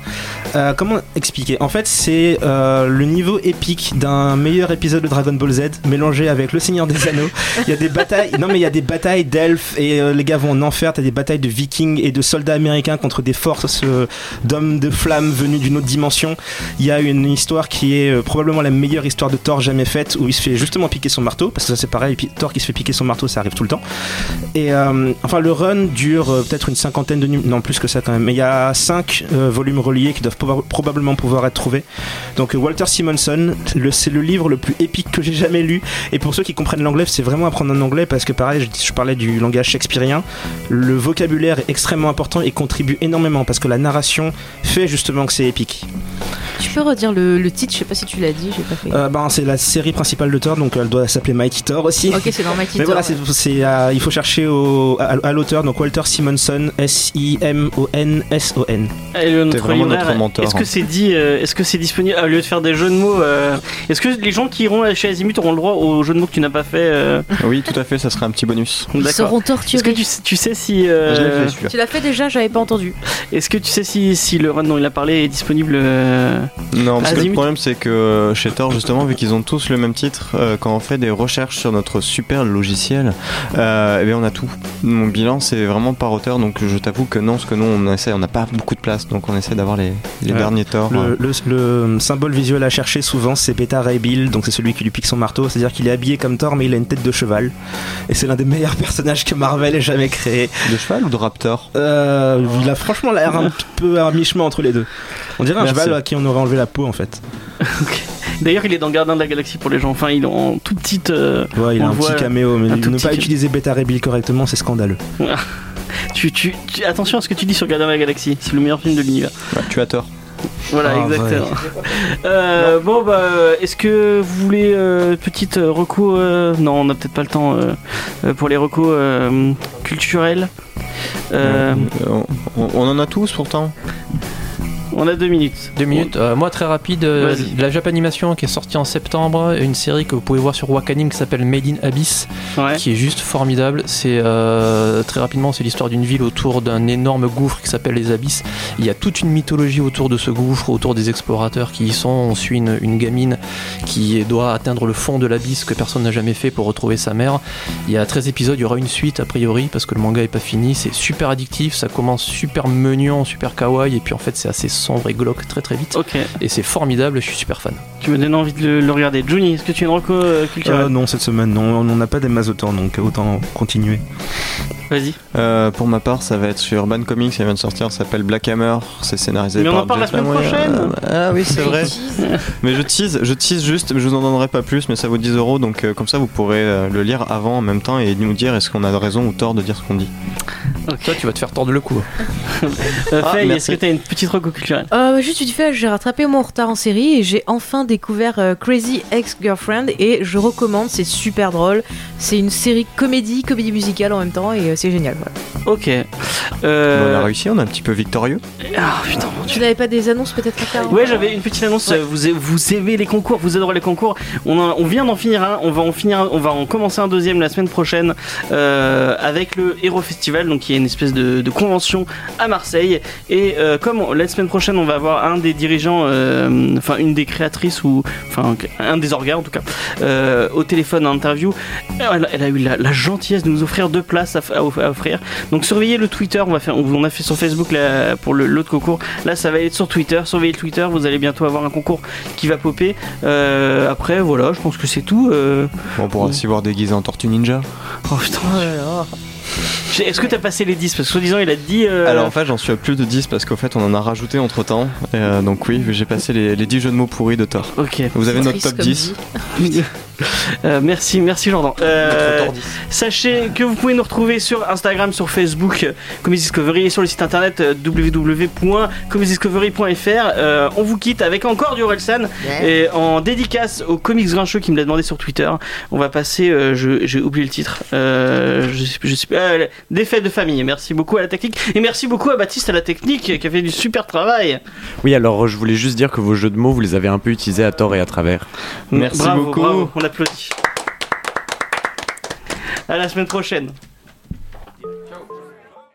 Euh, comment expliquer? En fait, c'est euh, le niveau épique d'un meilleur épisode de Dragon Ball Z mélangé avec Le Seigneur des Anneaux. Il y a des batailles. Non, mais il y a des batailles d'elfes et euh, les gars vont en enfer. T'as des batailles de vikings et de soldats américains contre des forces euh, d'hommes de flammes venus d'une autre dimension. Il y a une histoire qui est euh, probablement la meilleure histoire de Thor jamais faite où il se fait justement piquer son marteau parce que ça c'est pareil. Thor qui se fait piquer son marteau, ça arrive tout le temps. Et euh, enfin, le run dure peut-être une cinquantaine de numéros, non plus que ça quand même. Mais il y a cinq euh, volumes reliés qui doivent proba- probablement pouvoir être trouvés. Donc Walter Simonson, c'est le livre le plus épique que j'ai jamais lu. Et pour ceux qui comprennent l'anglais, c'est vraiment apprendre un anglais parce que pareil, je, je parlais du langage shakespearien. Le vocabulaire extrêmement important et contribue énormément parce que la narration fait justement que c'est épique. Tu peux redire le, le titre, je sais pas si tu l'as dit, j'ai pas fait. Euh, ben, c'est la série principale de Thor, donc elle doit s'appeler Mighty Thor aussi. Ok, c'est dans Mighty Mais Thor, voilà, ouais. c'est, c'est, euh, il faut chercher au, à, à l'auteur, donc Walter Simonson, S-I-M-O-N-S-O-N. Notre vraiment notre mentor, Est-ce que hein. c'est dit, euh, est-ce que c'est disponible au lieu de faire des jeux de mots euh, Est-ce que les gens qui iront chez Azimut auront le droit aux jeux de mots que tu n'as pas fait euh, Oui, tout à fait, ça serait un petit bonus. Ils seront Est-ce que torturés. tu, sais- tu sais si euh, Je l'ai fait celui-là. Tu l'as fait déjà, j'avais pas entendu. est-ce que tu sais si, si le run dont il a parlé est disponible euh, Non, parce que le problème c'est que chez Thor justement, vu qu'ils ont tous le même titre, euh, quand on fait des recherches sur notre super logiciel, euh, eh bien on a tout. Mon bilan c'est vraiment par auteur, donc je t'avoue que non, parce que nous on essaie, on n'a pas beaucoup de place, donc on essaie d'avoir les, les Ouais. derniers Thor. Le, le- le symbole visuel à chercher souvent, c'est Beta Ray Bill, donc c'est celui qui lui pique son marteau. C'est-à-dire qu'il est habillé comme Thor, mais il a une tête de cheval. Et c'est l'un des meilleurs *laughs* personnages que Marvel ait jamais créé. De cheval ou de raptor Euh, il a franchement l'air un petit peu à mi-chemin entre les deux. On dirait un Merci. cheval à qui on aurait enlevé la peau en fait. *laughs* D'ailleurs, il est dans Gardien de la Galaxie pour les gens. Enfin, il est en toute petite. euh, Ouais, il a un petit caméo, mais ne petit pas utiliser Beta Ray Bill correctement, c'est scandaleux. *laughs* tu, tu, tu- attention à ce que tu dis sur Gardien de la Galaxie. C'est le meilleur film de l'univers. Ouais, Tu as tort. Voilà, Ah, exactement. *laughs* Euh, bon, bah, est-ce que vous voulez euh, petite euh, reco euh, Non, on n'a peut-être pas le temps pour les recos euh, culturels. On, on en a tous pourtant. On a deux minutes. Deux minutes. Euh, moi, très rapide, euh, la Japanimation qui est sortie en septembre, une série que vous pouvez voir sur Wakanim qui s'appelle Made in Abyss, Ouais. qui est juste formidable. C'est euh, très rapidement, c'est l'histoire d'une ville autour d'un énorme gouffre qui s'appelle les Abysses. Il y a toute une mythologie autour de ce gouffre, autour des explorateurs qui y sont. On suit une, une gamine qui doit atteindre le fond de l'abysse que personne n'a jamais fait pour retrouver sa mère. Il y a 13 épisodes, il y aura une suite a priori parce que le manga est pas fini. C'est super addictif, ça commence super mignon, super kawaii et puis en fait c'est assez sombre et glauque très très vite. Ok, Et c'est formidable, je suis super fan. tu me donnes envie de le, le regarder. Juni, est-ce que tu as une reco euh, culturelle Euh, non, cette semaine, non, on n'a pas des masses autant, donc autant continuer. Vas-y. Euh, pour ma part, ça va être sur Urban Comics, ça vient de sortir, ça s'appelle Black Hammer, c'est scénarisé Mais on par en parle la semaine prochaine. Ah oui, c'est vrai. *laughs* Mais je tease, je tease juste, je vous en donnerai pas plus, mais ça vaut 10 euros, donc euh, comme ça vous pourrez euh, le lire avant en même temps et nous dire est-ce qu'on a raison ou tort de dire ce qu'on dit. Toi, tu vas te faire tordre le cou. Euh, Ah, Faye, est-ce que tu as une petite reco culturelle Euh, juste vite fait, j'ai rattrapé mon retard en série et j'ai enfin découvert euh, Crazy Ex-Girlfriend et je recommande, c'est super drôle. C'est une série comédie, comédie musicale en même temps et euh, c'est génial. Voilà. Ok. On Euh... a réussi, on est un petit peu victorieux. Ah putain, mon Tu n'avais pas des annonces peut-être à faire Ouais, j'avais une petite annonce. Ouais. Vous, aimez les concours, vous adorez les concours. On, en- on vient d'en finir un. On va en finir. un- On va en commencer un deuxième la semaine prochaine euh, avec le Hero Festival, donc qui est une espèce de, de convention à Marseille. Et euh, comme on- la semaine prochaine, on va avoir un des dirigeants, euh, enfin une des créatrices ou enfin un des organes en tout cas, euh, au téléphone en interview. Elle, elle a eu la, la gentillesse de nous offrir deux places à offrir. Donc surveillez le Twitter. On va faire. On, a fait sur Facebook là, pour le- l'autre concours. Là, ça va être sur Twitter. Surveillez le Twitter. Vous allez bientôt avoir un concours qui va popper. Euh, après, voilà, je pense que c'est tout. Euh... On pourra aussi voir déguisé en Tortue Ninja. Oh putain. Oh Est-ce que t'as passé les 10 Parce que soi-disant, il a dit. euh, Alors en fait j'en suis à plus de 10 parce qu'en fait on en a rajouté entre temps. donc oui, j'ai passé les, les 10 jeux de mots pourris de Thor. Ok. Vous avez notre top comme 10. *laughs* *laughs* Euh, merci, merci Jordan. Euh. Sachez que vous pouvez nous retrouver sur Instagram, sur Facebook, Comedy Discovery et sur le site internet euh, www.comedydiscovery.fr. Euh, on vous quitte avec encore du Orelsan et en dédicace au Comics Grincheux qui me l'a demandé sur Twitter. On va passer, euh, j'ai oublié le titre, euh, je sais, je sais pas, euh, des fêtes de famille. Merci beaucoup à la technique et merci beaucoup à Baptiste à la technique qui a fait du super travail. Oui, alors je voulais juste dire que vos jeux de mots, vous les avez un peu utilisés à tort et à travers. Merci Bravo, beaucoup. bravo, on applaudit. À la semaine prochaine.